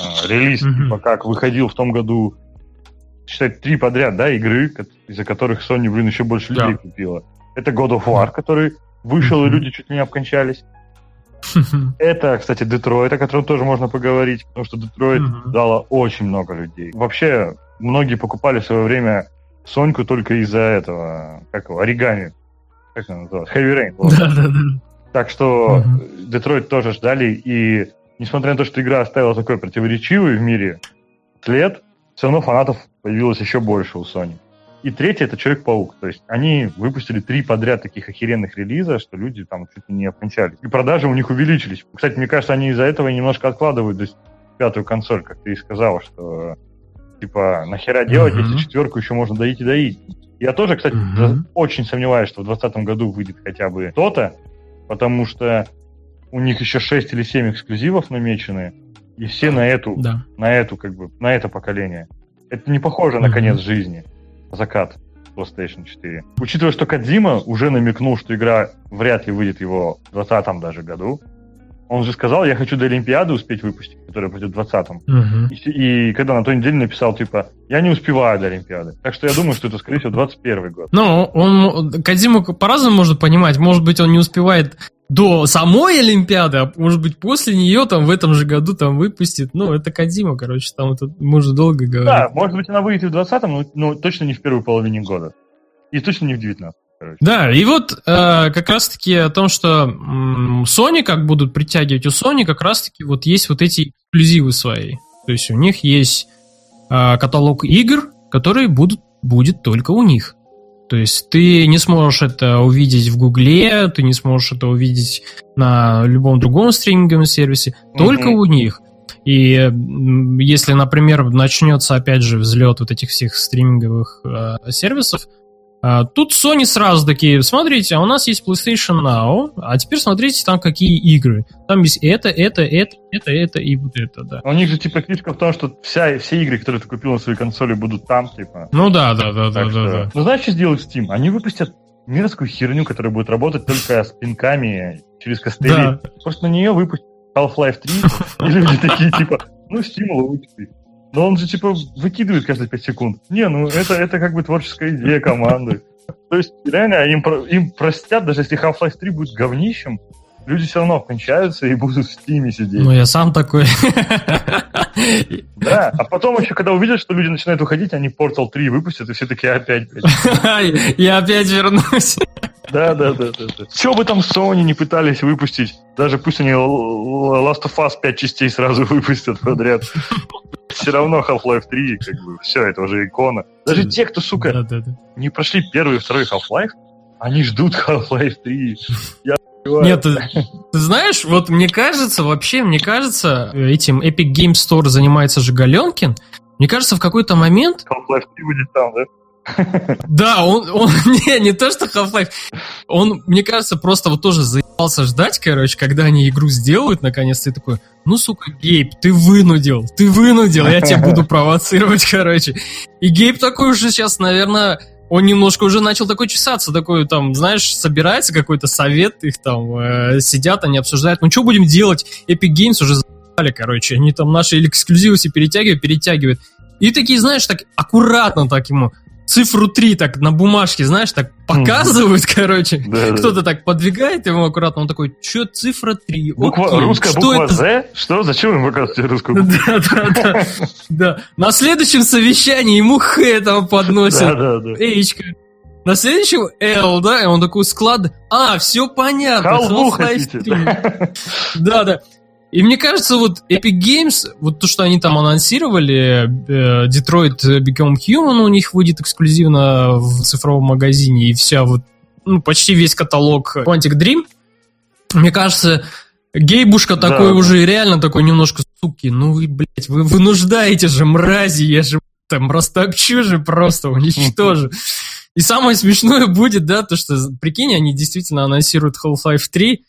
а, релиз, mm-hmm. типа как выходил в том году, считать, три подряд, да, игры, из-за которых Sony, блин, еще больше людей да. купила. Это God of War, который вышел, mm-hmm. и люди чуть ли не обкончались. Это, кстати, Детройт, о котором тоже можно поговорить, потому что Детройт mm-hmm. дала очень много людей. Вообще, многие покупали в свое время Соньку только из-за этого, как его, оригами. Как она называется? Heavy Rain. Вот. Так что mm-hmm. Детройт тоже ждали, и несмотря на то, что игра оставила такой противоречивый в мире след, все равно фанатов появилось еще больше у Sony. И третий это Человек-паук. То есть они выпустили три подряд таких охеренных релиза, что люди там чуть ли не окончались. И продажи у них увеличились. Кстати, мне кажется, они из-за этого немножко откладывают то есть, пятую консоль, как ты и сказала, что типа нахера делать, mm-hmm. если четверку еще можно доить и доить. Я тоже, кстати, mm-hmm. очень сомневаюсь, что в 2020 году выйдет хотя бы то-то, потому что у них еще 6 или 7 эксклюзивов намечены, и все на эту, да. на эту, как бы, на это поколение. Это не похоже mm-hmm. на конец жизни закат PlayStation 4. Учитывая, что Кадзима уже намекнул, что игра вряд ли выйдет его в 2020 даже году, он же сказал, я хочу до Олимпиады успеть выпустить, которая будет в 2020. Угу. И, и когда на той неделе написал, типа, я не успеваю до Олимпиады. Так что я думаю, что это, скорее всего, 21 год. Ну, он, Кадзиму по-разному можно понимать. Может быть, он не успевает до самой Олимпиады, а может быть после нее там в этом же году там выпустит. Ну, это Кадима, короче, там это можно долго говорить. Да, может быть она выйдет и в 20-м, но, но точно не в первой половине года. И точно не в 19 короче. Да, и вот э, как раз-таки о том, что м, Sony как будут притягивать, у Sony как раз-таки вот есть вот эти эксклюзивы свои. То есть у них есть э, каталог игр, которые будут, будет только у них. То есть ты не сможешь это увидеть в Гугле, ты не сможешь это увидеть на любом другом стриминговом сервисе, только mm-hmm. у них. И если, например, начнется опять же взлет вот этих всех стриминговых э, сервисов, тут Sony сразу такие, смотрите, а у нас есть PlayStation Now, а теперь смотрите там какие игры. Там есть это, это, это, это, это и вот это, да. У них же типа фишка в том, что вся, все игры, которые ты купил на своей консоли, будут там, типа. Ну да, да, да, да, да, да. Ну знаешь, что сделают Steam? Они выпустят мерзкую херню, которая будет работать только с пинками через костыли. Да. Просто на нее выпустят Half-Life 3, и люди такие, типа, ну, стимул лучший. Но он же, типа, выкидывает каждые 5 секунд. Не, ну это, это как бы творческая идея команды. То есть, реально, им, им простят, даже если Half-Life 3 будет говнищем, люди все равно кончаются и будут в стиме сидеть. Ну, я сам такой. Да, а потом еще, когда увидят, что люди начинают уходить, они Portal 3 выпустят, и все таки опять, Я опять вернусь. Да, да, да, да, да. Все бы там Sony не пытались выпустить, даже пусть они Last of Us 5 частей сразу выпустят подряд. Все равно Half-Life 3, как бы, все, это уже икона. Даже те, кто, сука, да, да, да. не прошли первый и второй Half-Life, они ждут Half-Life 3. Я нет, ты, ты знаешь, вот мне кажется, вообще, мне кажется, этим Epic Game Store занимается же Галенкин. Мне кажется, в какой-то момент... Half-Life 3 будет там, да? Да, он, он не, не то, что Half-Life, он, мне кажется, просто вот тоже заебался ждать, короче, когда они игру сделают, наконец-то, и такой, ну, сука, Гейб, ты вынудил, ты вынудил, я тебя буду провоцировать, короче. И Гейб такой уже сейчас, наверное, он немножко уже начал такой чесаться, такой там, знаешь, собирается какой-то совет, их там э, сидят, они обсуждают, ну, что будем делать? Epic Games уже за***ли, короче, они там наши эксклюзивы все перетягивают, перетягивают. И такие, знаешь, так аккуратно так ему, цифру 3 так на бумажке, знаешь, так показывают, mm. короче. Да, Кто-то да. так подвигает ему аккуратно, он такой, что цифра 3? Буква, Окей, русская что буква это? Z? Что? Зачем ему показывать русскую букву? Да, да, да. да. На следующем совещании ему Х там подносят. Да, да, да. Эйчка. На следующем L, да, и он такой склад. А, все понятно. Half-Life 3. Да, да. И мне кажется, вот Epic Games, вот то, что они там анонсировали, э, Detroit Become Human у них выйдет эксклюзивно в цифровом магазине, и вся вот, ну, почти весь каталог Quantic Dream. Мне кажется, Гейбушка да. такой уже реально такой немножко, суки, ну вы, блядь, вы вынуждаете же, мрази, я же там растопчу же просто, уничтожу. И самое смешное будет, да, то, что, прикинь, они действительно анонсируют Half-Life 3,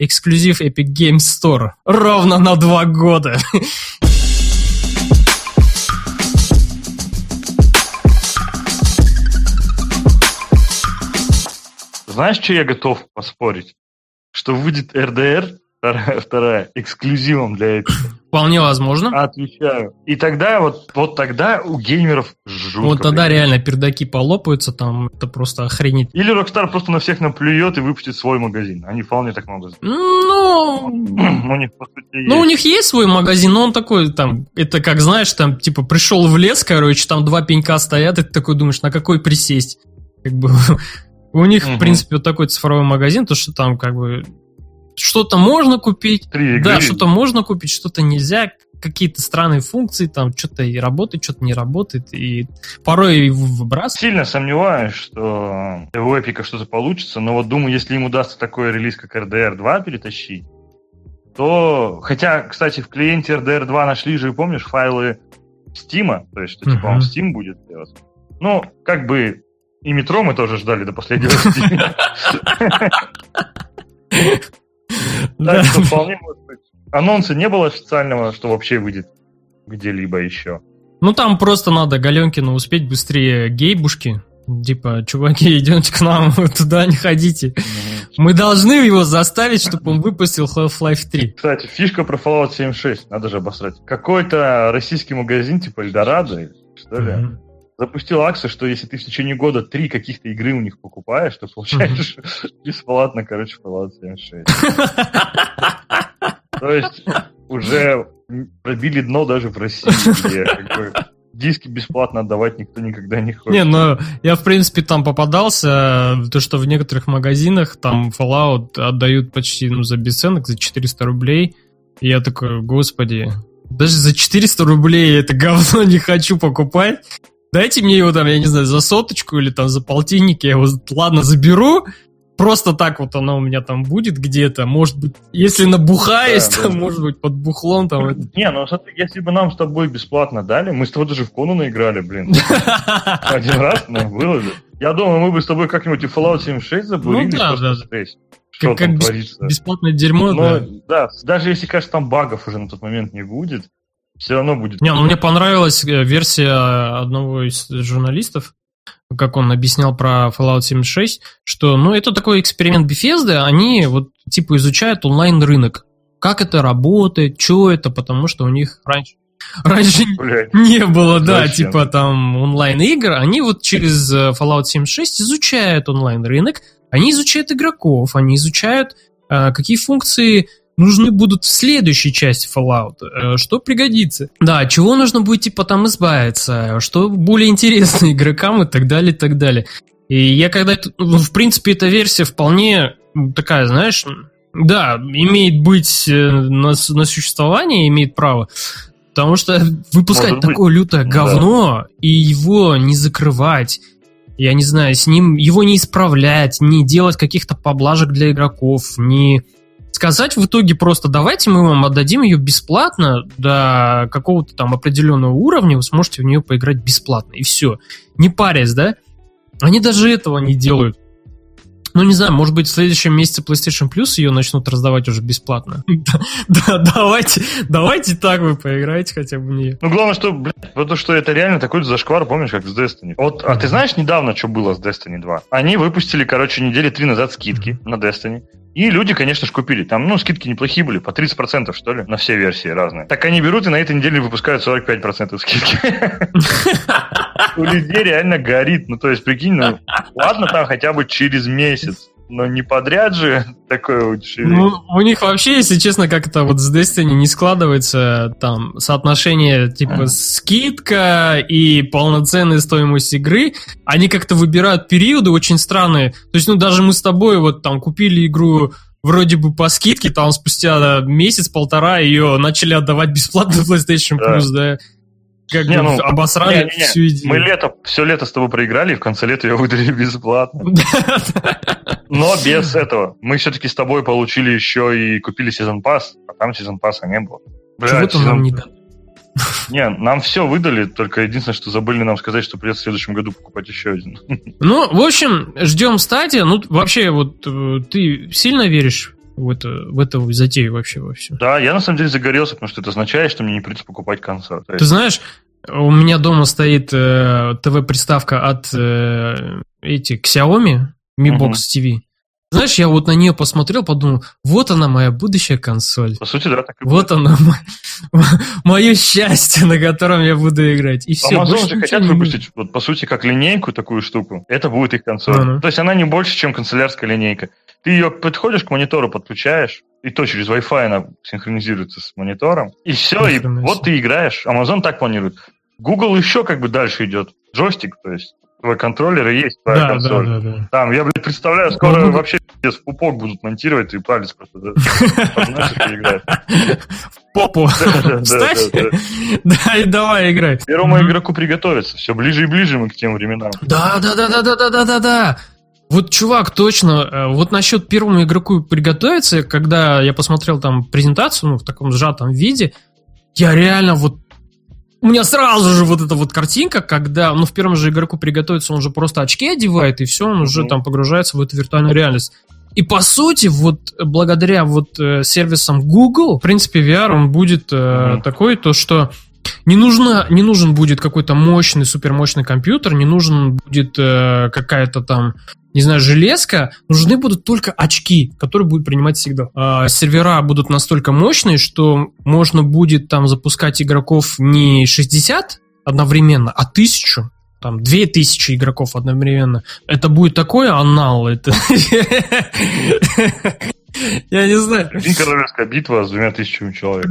Эксклюзив Epic Games Store. Ровно на два года. Знаешь, что я готов поспорить? Что выйдет RDR вторая, вторая эксклюзивом для этого. Вполне возможно. Отвечаю. И тогда, вот, вот тогда у геймеров жутко. Вот тогда блин. реально пердаки полопаются, там это просто охренеть. Или Rockstar просто на всех наплюет и выпустит свой магазин. Они вполне так могут. Ну, у них, по сути, есть. Ну, у них есть свой магазин, но он такой, там, это как, знаешь, там, типа, пришел в лес, короче, там два пенька стоят, и ты такой думаешь, на какой присесть? Как бы, у них, в принципе, вот такой цифровой магазин, то, что там, как бы, что-то можно купить, Три да, что-то можно купить, что-то нельзя, какие-то странные функции, там что-то и работает, что-то не работает, и порой выбрасывает. Сильно сомневаюсь, что у Эпика что-то получится, но вот думаю, если им удастся такой релиз, как RDR 2 перетащить, то... Хотя, кстати, в клиенте RDR 2 нашли же, помнишь, файлы Steam, то есть, что, типа, он Steam будет делать. Ну, как бы и метро мы тоже ждали до последнего Так что вполне может быть. Анонса не было официального, что вообще выйдет где-либо еще. Ну там просто надо Галенкину успеть быстрее гейбушки. Типа, чуваки, идемте к нам, туда не ходите. Мы должны его заставить, чтобы он выпустил Half-Life 3. Кстати, фишка про Fallout 76, надо же обосрать. Какой-то российский магазин, типа Эльдорадо, что ли, запустил акцию, что если ты в течение года три каких-то игры у них покупаешь, то получаешь бесплатно, короче, Fallout 76. То есть уже пробили дно даже в России, где как бы, диски бесплатно отдавать никто никогда не хочет. Не, ну я в принципе там попадался, то что в некоторых магазинах там Fallout отдают почти ну, за бесценок, за 400 рублей. И я такой, господи, даже за 400 рублей это говно не хочу покупать. Дайте мне его там, я не знаю, за соточку или там за полтинник, я его, ладно, заберу, просто так вот оно у меня там будет где-то. Может быть, если набухаюсь, да, там, да. может быть, под бухлом там. Не, ну если бы нам с тобой бесплатно дали, мы с тобой даже в кону наиграли, блин. Один раз, ну, было же. Я думаю, мы бы с тобой как-нибудь и Fallout 76 забурили, ну, да, да. Что как, там как творится. Бесплатное дерьмо, Но, да. Да, даже если, кажется, там багов уже на тот момент не будет, все равно будет. Не, ну мне понравилась э, версия одного из журналистов, как он объяснял про Fallout 76, что, ну, это такой эксперимент Bethesda, они вот, типа, изучают онлайн-рынок. Как это работает, что это, потому что у них раньше Раньше Блядь. не было, да, Зачем? типа там онлайн-игр. Они вот через э, Fallout 76 изучают онлайн-рынок, они изучают игроков, они изучают, э, какие функции нужны будут в следующей части Fallout, э, что пригодится. Да, чего нужно будет типа там избавиться, что более интересно игрокам и так далее, и так далее. И я когда... Ну, в принципе, эта версия вполне такая, знаешь, да, имеет быть э, на, на существование, имеет право, потому что выпускать Может такое быть. лютое говно да. и его не закрывать, я не знаю, с ним его не исправлять, не делать каких-то поблажек для игроков, не сказать в итоге просто давайте мы вам отдадим ее бесплатно до какого-то там определенного уровня, вы сможете в нее поиграть бесплатно, и все. Не парясь, да? Они даже этого не делают. Ну, не знаю, может быть, в следующем месяце PlayStation Plus ее начнут раздавать уже бесплатно. Да, давайте, давайте так вы поиграете хотя бы в нее. Ну, главное, что, блядь, потому что это реально такой зашквар, помнишь, как с Destiny. Вот, а ты знаешь недавно, что было с Destiny 2? Они выпустили, короче, недели три назад скидки на Destiny. И люди, конечно же, купили. Там, ну, скидки неплохие были, по 30%, что ли, на все версии разные. Так они берут и на этой неделе выпускают 45% скидки. У людей реально горит. Ну, то есть, прикинь, ну, ладно там хотя бы через месяц. Но не подряд же такое удешевление. Ну, у них вообще, если честно, как-то вот с Destiny не складывается там соотношение типа скидка и полноценная стоимость игры. Они как-то выбирают периоды очень странные. То есть, ну, даже мы с тобой вот там купили игру вроде бы по скидке, там спустя месяц-полтора ее начали отдавать бесплатно PlayStation Plus, да. да как не, ну, обосрали не, не, всю идею. Мы лето, все лето с тобой проиграли, и в конце лета ее выдали бесплатно. Но без этого. Мы все-таки с тобой получили еще и купили сезон пас, а там сезон пасса не было. Чего-то нам не дали. Не, нам все выдали, только единственное, что забыли нам сказать, что придется в следующем году покупать еще один. Ну, в общем, ждем стадия. Ну, вообще, вот э, ты сильно веришь в, это, в эту затею вообще во все. Да, я на самом деле загорелся, потому что это означает, что мне не придется покупать консоль. Ты знаешь, у меня дома стоит э, ТВ-приставка от э, эти Xiaomi, Mi Box uh-huh. TV. Знаешь, я вот на нее посмотрел, подумал, вот она моя будущая консоль. По сути, да, так и Вот она мое счастье, на котором я буду играть. И все. Amazon же хотят выпустить, вот, по сути, как линейку такую штуку. Это будет их консоль. Uh-huh. То есть она не больше, чем канцелярская линейка. Ты ее подходишь к монитору, подключаешь, и то через Wi-Fi она синхронизируется с монитором. И все, и вот ты играешь. Amazon так планирует. Google еще как бы дальше идет. Джойстик, то есть твой контроллер и есть твоя да, консоль. Да, да, да. Там, я, блядь, представляю, скоро ну, вообще в пупок будут монтировать, и палец просто В попу. Встать? Да, и давай играть. Первому игроку приготовиться. Все ближе и ближе мы к тем временам. Да, да, да, да, да, да, да, да, да. Вот, чувак, точно, э, вот насчет первому игроку приготовиться, когда я посмотрел там презентацию, ну, в таком сжатом виде, я реально вот у меня сразу же вот эта вот картинка, когда, ну, в первом же игроку приготовиться, он же просто очки одевает, и все, он уже там погружается в эту виртуальную реальность. И по сути, вот благодаря вот э, сервисам Google, в принципе, VR он будет э, mm-hmm. такой, то что не, нужно, не нужен будет какой-то мощный, супермощный компьютер, не нужен будет э, какая-то там не знаю, железка, нужны будут только очки, которые будут принимать всегда. А сервера будут настолько мощные, что можно будет там запускать игроков не 60 одновременно, а тысячу. там 2000 игроков одновременно. Это будет такой анал, это... Я не знаю. Королевская битва с двумя тысячами человек.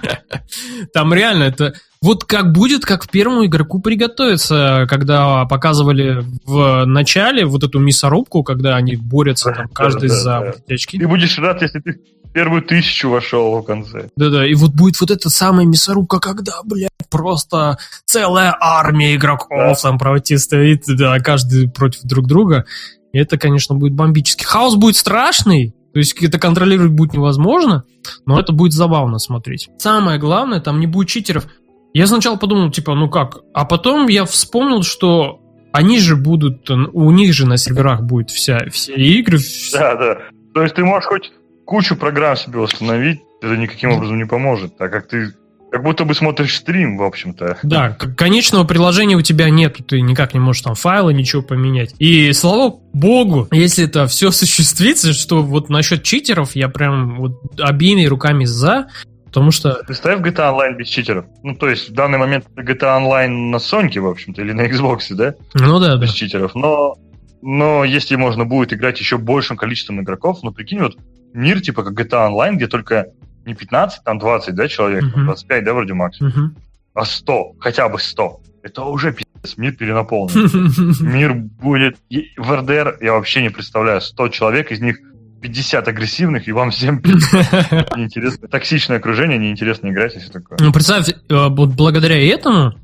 Там реально это... Вот как будет, как в первому игроку приготовиться, когда показывали в начале вот эту мясорубку, когда они борются там каждый Да, за да, вот эти очки. Ты будешь рад, если ты первую тысячу вошел в конце. Да-да, и вот будет вот эта самая мясорубка, когда, блядь, просто целая армия игроков Да. там противостоит, да, каждый против друг друга. И это, конечно, будет бомбически. Хаос будет страшный, то есть это контролировать будет невозможно, но это будет забавно смотреть. Самое главное, там не будет читеров. Я сначала подумал, типа, ну как? А потом я вспомнил, что они же будут, у них же на серверах будет вся, все игры. Да, да. То есть ты можешь хоть кучу программ себе установить, это никаким образом не поможет, так как ты как будто бы смотришь стрим, в общем-то. Да, конечного приложения у тебя нет, ты никак не можешь там файлы, ничего поменять. И слава богу, если это все осуществится, что вот насчет читеров я прям вот обеими руками за, потому что Представь GTA Online без читеров. Ну, то есть в данный момент GTA Online на Sony, в общем-то, или на Xbox, да, ну да, да. без читеров. Но, но если можно будет играть еще большим количеством игроков, ну, прикинь, вот мир типа как GTA Online, где только не 15, там 20, да, человек, Мгм. 25, да, вроде максимум, Мгм. а 100, хотя бы 100. Это уже пиздец, мир перенаполнен. Мир будет... В РДР я вообще не представляю. 100 человек, из них 50 агрессивных, и вам всем неинтересно. Токсичное окружение, неинтересно играть, если такое. Ну, представь, э, вот благодаря этому,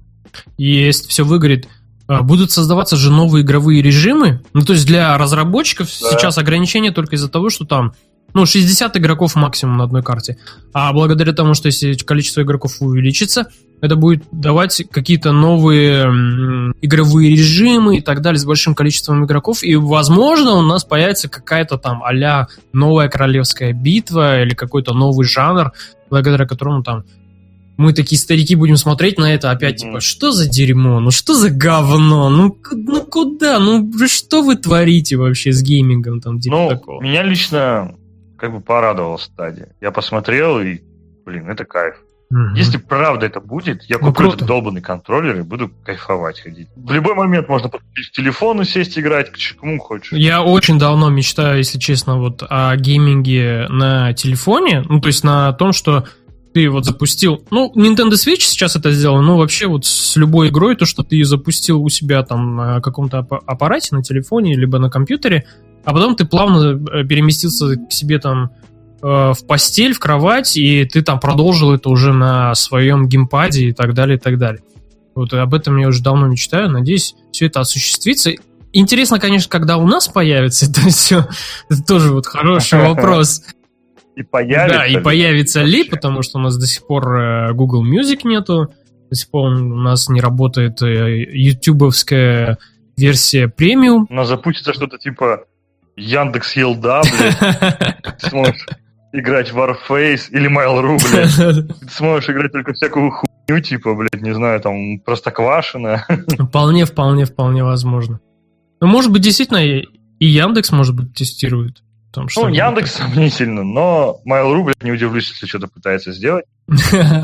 если все выгорит, э, будут создаваться же новые игровые режимы. Ну, то есть для разработчиков Да. сейчас ограничения только из-за того, что там ну, 60 игроков максимум на одной карте. А благодаря тому, что если количество игроков увеличится, это будет давать какие-то новые игровые режимы и так далее с большим количеством игроков. И, возможно, у нас появится какая-то там а новая королевская битва или какой-то новый жанр, благодаря которому там мы такие старики будем смотреть на это опять, типа, что за дерьмо, ну что за говно, ну, ну куда, ну что вы творите вообще с геймингом там, типа Ну, такого. меня лично как бы порадовала стадия. Я посмотрел и, блин, это кайф. Мгм. Если правда это будет, я Ну, куплю круто. этот долбанный контроллер и буду кайфовать ходить. В любой момент можно подключить телефон и сесть играть, к чему хочешь. Я очень давно мечтаю, если честно, вот о гейминге на телефоне, ну, то есть на том, что ты вот запустил, ну, Nintendo Switch сейчас это сделал, но вообще вот с любой игрой, то, что ты запустил у себя там на каком-то аппа- аппарате, на телефоне, либо на компьютере, а потом ты плавно э, переместился к себе там э, в постель, в кровать, и ты там продолжил это уже на своем геймпаде и так далее, и так далее. Вот об этом я уже давно мечтаю, надеюсь, все это осуществится. Интересно, конечно, когда у нас появится это все. Это тоже вот хороший вопрос. И появится. Да, и ли появится ли, вообще? потому что у нас до сих пор э, Google Music нету, до сих пор у нас не работает ютубовская версия премиум. Нас запустится что-то типа Яндекс Елда, блядь. Ты сможешь играть в Warface или Mail.ru, блядь. Ты сможешь играть только всякую хуйню, типа, блядь, не знаю, там, Простоквашино. Вполне, вполне, вполне возможно. Ну, может быть, действительно, и Яндекс, может быть, тестирует. Там Ну, Яндекс сомнительно, но Mail.ru, блядь, не удивлюсь, если что-то пытается сделать.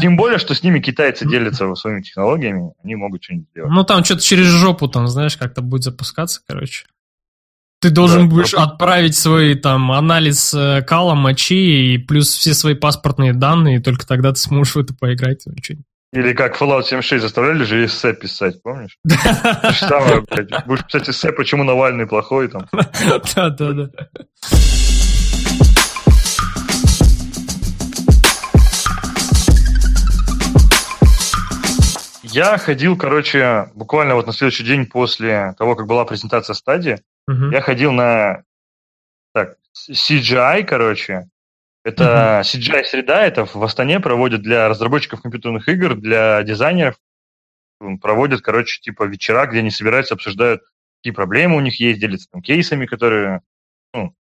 Тем более, что с ними китайцы делятся своими технологиями, они могут что-нибудь сделать. Ну, там что-то через жопу, там, знаешь, как-то будет запускаться, короче. Ты должен Да, будешь пропу- отправить свой там анализ э, кала, мочи и плюс все свои паспортные данные, и только тогда ты сможешь в это поиграть. Или как Fallout 76 заставляли же эссе писать, помнишь? Самое, блядь. Будешь писать эссе, почему Навальный плохой, там. Да, Я ходил, короче, буквально вот на следующий день после того, как была презентация стадии, Мгм. я ходил на так, CGI, короче. Это CGI-среда, это в Астане проводят для разработчиков компьютерных игр, для дизайнеров. Проводят, короче, типа вечера, где они собираются, обсуждают, какие проблемы у них есть, делятся там кейсами, которые Мгм.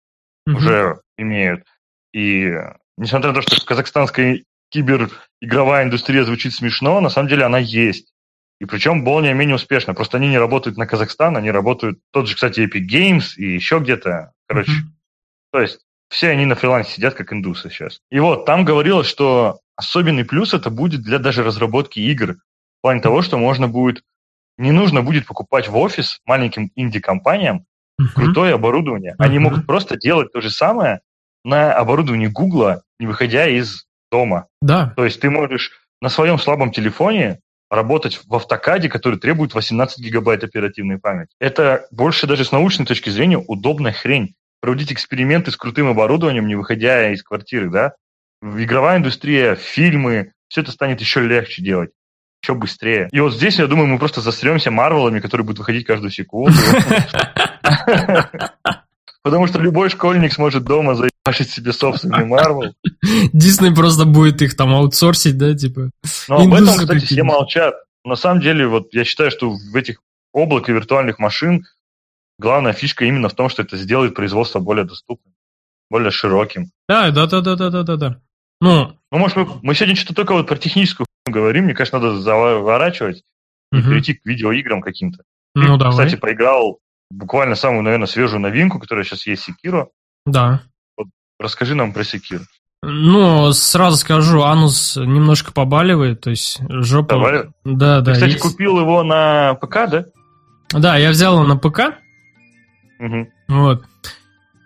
уже имеют. И несмотря на то, что казахстанская киберигровая индустрия звучит смешно, на самом деле она есть. И причем более-менее успешно. Просто они не работают на Казахстан, они работают, тот же, кстати, Epic Games и еще где-то. Короче, Мгм. то есть все они на фрилансе сидят, как индусы сейчас. И вот, там говорилось, что особенный плюс это будет для даже разработки игр. В плане того, что можно будет не нужно будет покупать в офис маленьким инди-компаниям uh-huh. крутое оборудование. Они uh-huh. могут просто делать то же самое на оборудовании Гугла, не выходя из дома. Да. То есть ты можешь на своем слабом телефоне работать в автокаде, который требует 18 гигабайт оперативной памяти. Это больше даже с научной точки зрения удобная хрень. Проводить эксперименты с крутым оборудованием, не выходя из квартиры, да? Игровая индустрия, фильмы, все это станет еще легче делать еще быстрее. И вот здесь, я думаю, мы просто застремся Марвелами, которые будут выходить каждую секунду. Потому что любой школьник сможет дома заебашить себе собственный Марвел. Дисней просто будет их там аутсорсить, да, типа. Но об этом, кстати, все молчат. На самом деле, вот я считаю, что в этих облаках виртуальных машин главная фишка именно в том, что это сделает производство более доступным, более широким. Да, да, да, да, да, да, да. Ну, ну, может, мы, мы сегодня что-то только вот про техническую говорим, мне кажется, надо заворачивать и угу. перейти к видеоиграм каким-то. Ну, давай. Кстати, поиграл буквально самую, наверное, свежую новинку, которая сейчас есть, Секиро. Да. Расскажи нам про Секиро. Ну, сразу скажу, анус немножко побаливает, то есть жопа... Давай. Да, да. Ты, кстати, есть... купил его на ПК, да? Да, я взял его на ПК. Угу. Вот.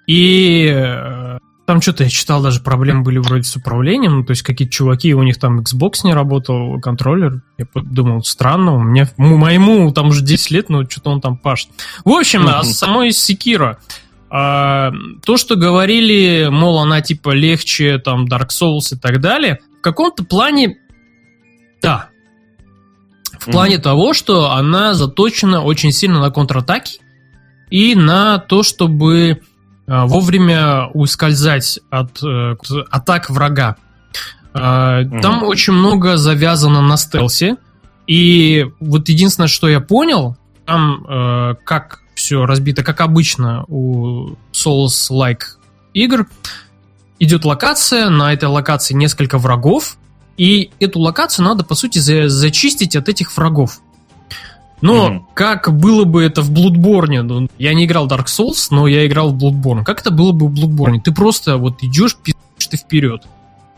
И э, там что-то я читал, даже проблемы были вроде с управлением, ну, то есть какие-то чуваки, у них там Xbox не работал, контроллер. Я подумал, странно, у меня, моему там уже 10 лет, но что-то он там пашет. В общем, mm-hmm. а самой Sekiro, а, то, что говорили, мол, она типа легче, там, Dark Souls и так далее, в каком-то плане, да. В плане mm-hmm. того, что она заточена очень сильно на контратаки и на то, чтобы Э, вовремя ускользать от э, атак врага. mm Там очень много завязано на стелсе. И вот единственное, что я понял, там как все разбито, как обычно у Souls-like игр, идет локация, на этой локации несколько врагов, и эту локацию надо, по сути, за зачистить от этих врагов. Но mm-hmm. как было бы это в Bloodborne? Ну, я не играл Dark Souls, но я играл в Bloodborne. Как это было бы в Bloodborne? Ты просто вот идешь, пи***ешь ты вперед.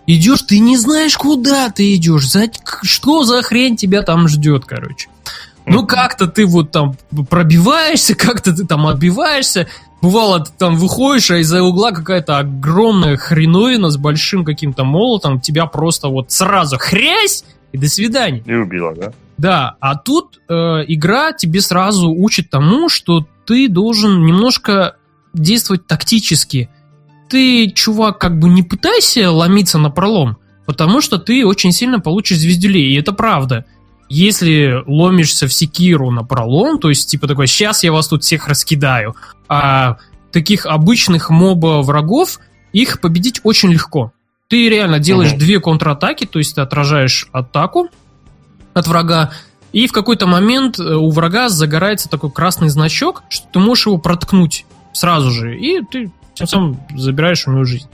Идешь, ты не знаешь, куда ты идешь. За... Что за хрень тебя там ждет, короче. Ну, как-то ты вот там пробиваешься, как-то ты там отбиваешься. Бывало, ты там выходишь, а из-за угла какая-то огромная хреновина с большим каким-то молотом тебя просто вот сразу хрясь и до свидания. И убила, да? Да, а тут э, игра тебе сразу учит тому, что ты должен немножко действовать тактически. Ты, чувак, как бы не пытайся ломиться на пролом, потому что ты очень сильно получишь звездюлей, и это правда. Если ломишься в секиру на пролом, то есть типа такой, сейчас я вас тут всех раскидаю, а таких обычных моба врагов, их победить очень легко. Ты реально делаешь угу. две контратаки, то есть ты отражаешь атаку, от врага. И в какой-то момент э, у врага загорается такой красный значок, что ты можешь его проткнуть сразу же, и ты тем самым забираешь у него жизнь.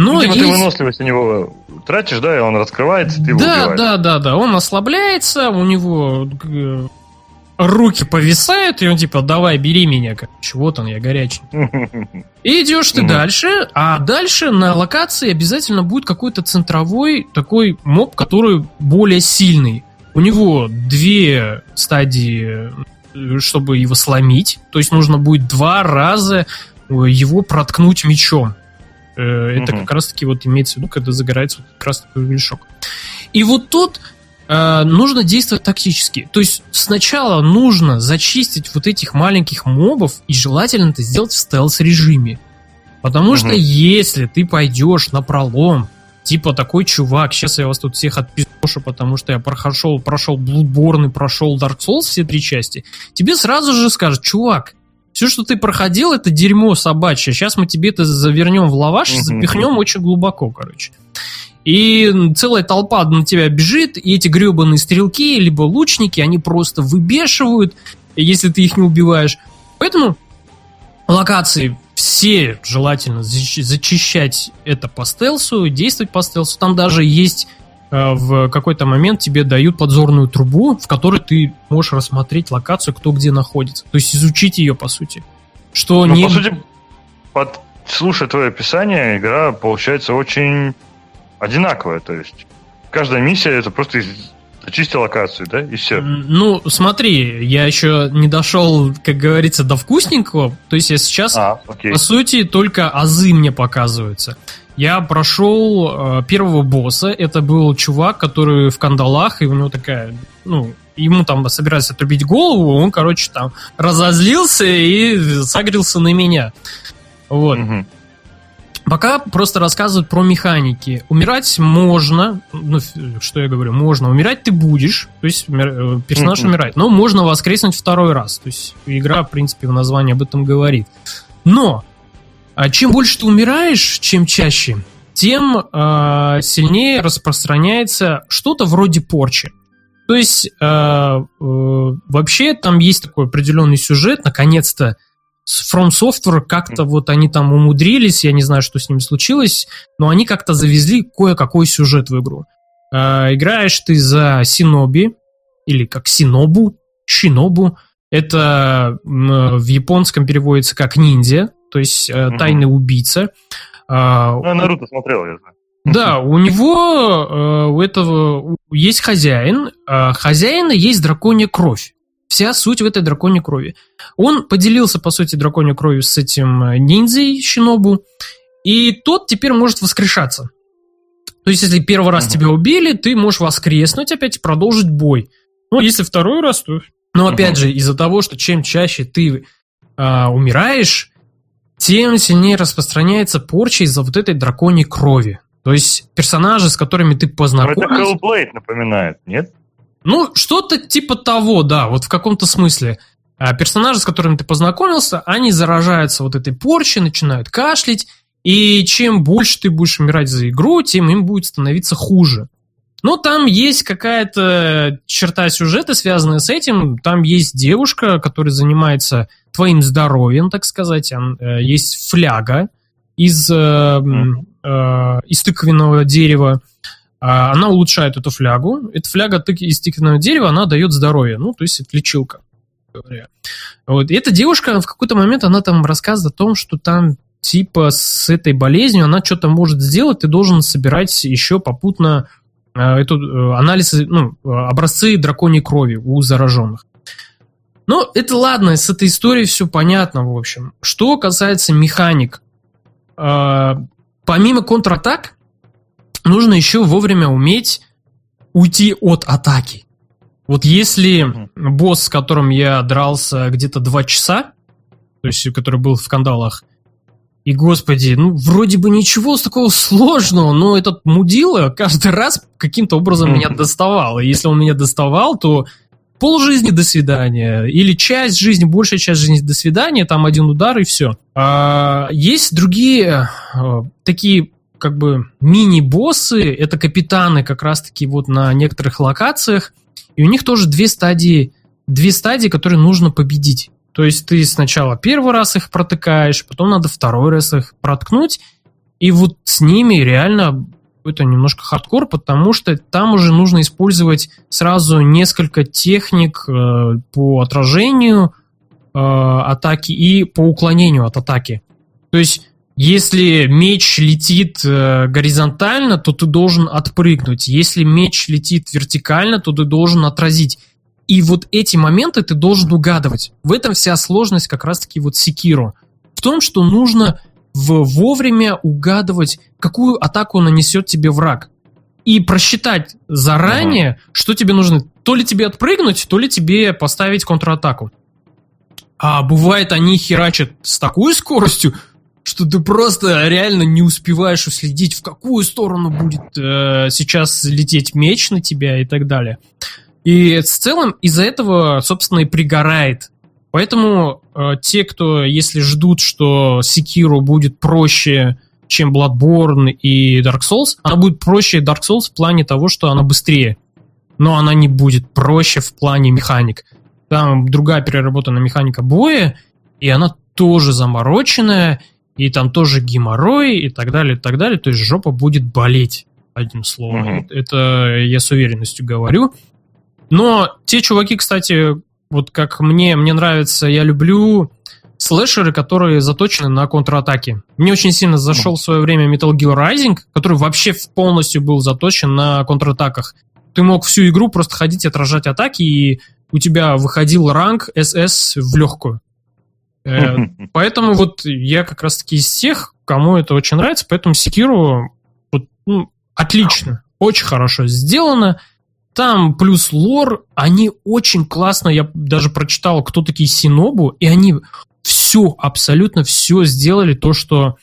Но Видимо, есть... ты выносливость у него тратишь, да, и он раскрывается, ты его Да, убиваешь. да, да, да, он ослабляется, у него э, руки повисают, и он типа, давай, бери меня, короче, вот он, я горячий. И идешь ты дальше, а дальше на локации обязательно будет какой-то центровой такой моб, который более сильный. У него две стадии, э, чтобы его сломить. То есть нужно будет два раза э, его проткнуть мечом. Э, это угу. как раз таки вот имеется в виду, когда загорается вот как раз такой. И вот тут э, нужно действовать тактически. То есть сначала нужно зачистить вот этих маленьких мобов, и желательно это сделать в стелс-режиме. Потому угу. что если ты пойдешь на пролом, типа такой чувак, сейчас я вас тут всех отпишу, потому что я прошел, прошел Bloodborne и прошел Dark Souls все три части, тебе сразу же скажут, чувак, все, что ты проходил, это дерьмо собачье. Сейчас мы тебе это завернем в лаваш, запихнем очень глубоко, короче. И целая толпа на тебя бежит, и эти гребаные стрелки, либо лучники, они просто выбешивают, если ты их не убиваешь. Поэтому локации все желательно зачищать это по стелсу, действовать по стелсу. Там даже есть в какой-то момент тебе дают подзорную трубу, в которой ты можешь рассмотреть локацию, кто где находится. То есть изучить ее, по сути. Что ну, не... По сути, под... слушая твое описание, игра получается очень одинаковая. То есть каждая миссия это просто Чисти локацию, да, и все. Ну, смотри, я еще не дошел, как говорится, до вкусненького. То есть я сейчас, а, окей. по сути, только азы мне показываются. Я прошел э, первого босса. Это был чувак, который в кандалах, и у него такая, ну, ему там собирались отрубить голову, он, короче, там разозлился и сагрился на меня. Вот. Угу. Пока просто рассказывают про механики. Умирать можно, ну, что я говорю, можно. Умирать ты будешь, то есть э, персонаж mm-hmm. умирает, но можно воскреснуть второй раз. То есть игра, в принципе, в названии об этом говорит. Но чем больше ты умираешь, чем чаще, тем э, сильнее распространяется что-то вроде порчи. То есть э, э, вообще там есть такой определенный сюжет, наконец-то From Software как-то вот они там умудрились, я не знаю, что с ними случилось, но они как-то завезли кое-какой сюжет в игру. Э, играешь ты за Синоби, или как Синобу, Шинобу. Это в японском переводится как ниндзя, то есть э, тайный убийца. Э, ну, Наруто смотрел, я знаю. Да, у него, э, у этого есть хозяин, а хозяина есть драконья кровь. Вся суть в этой драконьей крови. Он поделился, по сути, драконьей кровью с этим э, ниндзей Шинобу, и тот теперь может воскрешаться. То есть, если первый раз тебя убили, ты можешь воскреснуть опять и продолжить бой. Ну, если второй раз, то... Но опять же, из-за того, что чем чаще ты э, умираешь, тем сильнее распространяется порча из-за вот этой драконьей крови. То есть персонажи, с которыми ты познакомился... Это Hellblade напоминает, нет? Ну, что-то типа того, да, вот в каком-то смысле. А персонажи, с которыми ты познакомился, они заражаются вот этой порчей, начинают кашлять, и чем больше ты будешь умирать за игру, тем им будет становиться хуже. Но там есть какая-то черта сюжета, связанная с этим. Там есть девушка, которая занимается твоим здоровьем, так сказать. Э, есть фляга из, э, э, из тыквенного дерева. А, она улучшает эту флягу. Эта фляга из тыквенного дерева, она дает здоровье, ну, то есть это лечилка. Вот. И эта девушка в какой-то момент, она там рассказывает о том, что там типа с этой болезнью она что-то может сделать, ты должен собирать еще попутно эту, э, анализ, ну, образцы драконьей крови у зараженных. Но это ладно, с этой историей все понятно, в общем. Что касается механик, э, помимо контратак, нужно еще вовремя уметь уйти от атаки. Вот если босс, с которым я дрался где-то два часа, то есть который был в кандалах, и, господи, ну, вроде бы ничего с такого сложного, но этот мудила каждый раз каким-то образом меня доставал. И если он меня доставал, то пол жизни до свидания, или часть жизни, большая часть жизни до свидания, там один удар и все. А, есть другие а, такие как бы мини-боссы, это капитаны как раз-таки вот на некоторых локациях, и у них тоже две стадии, две стадии, которые нужно победить. То есть ты сначала первый раз их протыкаешь, потом надо второй раз их проткнуть, и вот с ними реально это немножко хардкор, потому что там уже нужно использовать сразу несколько техник э, по отражению э, атаки и по уклонению от атаки. То есть если меч летит э, горизонтально, то ты должен отпрыгнуть. Если меч летит вертикально, то ты должен отразить. И вот эти моменты ты должен угадывать. В этом вся сложность как раз-таки вот Секиро. В том, что нужно в вовремя угадывать, какую атаку нанесет тебе враг. И просчитать заранее, ага. что тебе нужно. То ли тебе отпрыгнуть, то ли тебе поставить контратаку. А бывает, они херачат с такой скоростью, что ты просто реально не успеваешь уследить, в какую сторону будет э, сейчас лететь меч на тебя и так далее. И в целом из-за этого, собственно, и пригорает. Поэтому э, те, кто, если ждут, что Sekiro будет проще, чем Bloodborne и Dark Souls, она будет проще Dark Souls в плане того, что она быстрее. Но она не будет проще в плане механик. Там другая переработанная механика боя, и она тоже замороченная, и там тоже геморрой и так далее, и так далее. То есть жопа будет болеть, одним словом. Угу. Это я с уверенностью говорю. Но те чуваки, кстати, вот как мне, мне нравится, я люблю слэшеры, которые заточены на контратаки. Мне очень сильно зашел в свое время Metal Gear Rising, который вообще полностью был заточен на контратаках. ты мог всю игру просто ходить отражать атаки, и у тебя выходил ранг СС в легкую. Э, поэтому вот я как раз-таки из всех, кому это очень нравится, поэтому Секиру вот, ну, отлично, очень хорошо сделано. Там плюс лор, они очень классно, я даже прочитал, кто такие Синобу, и они все, абсолютно все сделали то, что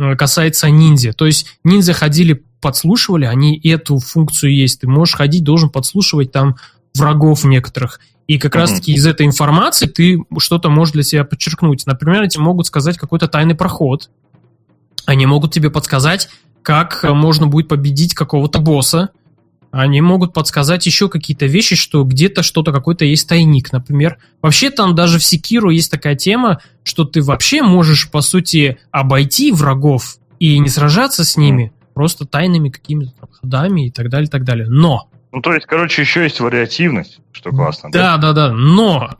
э, касается ниндзя. То есть ниндзя ходили, подслушивали, они эту функцию есть. Ты можешь ходить, должен подслушивать там врагов некоторых. И как mm-hmm. раз-таки из этой информации ты что-то можешь для себя подчеркнуть. Например, эти могут сказать какой-то тайный проход. Они могут тебе подсказать, как можно будет победить какого-то босса. Они могут подсказать еще какие-то вещи, что где-то что-то, какой-то есть тайник, например. Вообще там даже в Секиру есть такая тема, что ты вообще можешь, по сути, обойти врагов и не сражаться с ними, просто тайными какими-то ходами и так далее, и так далее. Но ну, то есть, короче, еще есть вариативность, что классно. Да, да, да, да. Но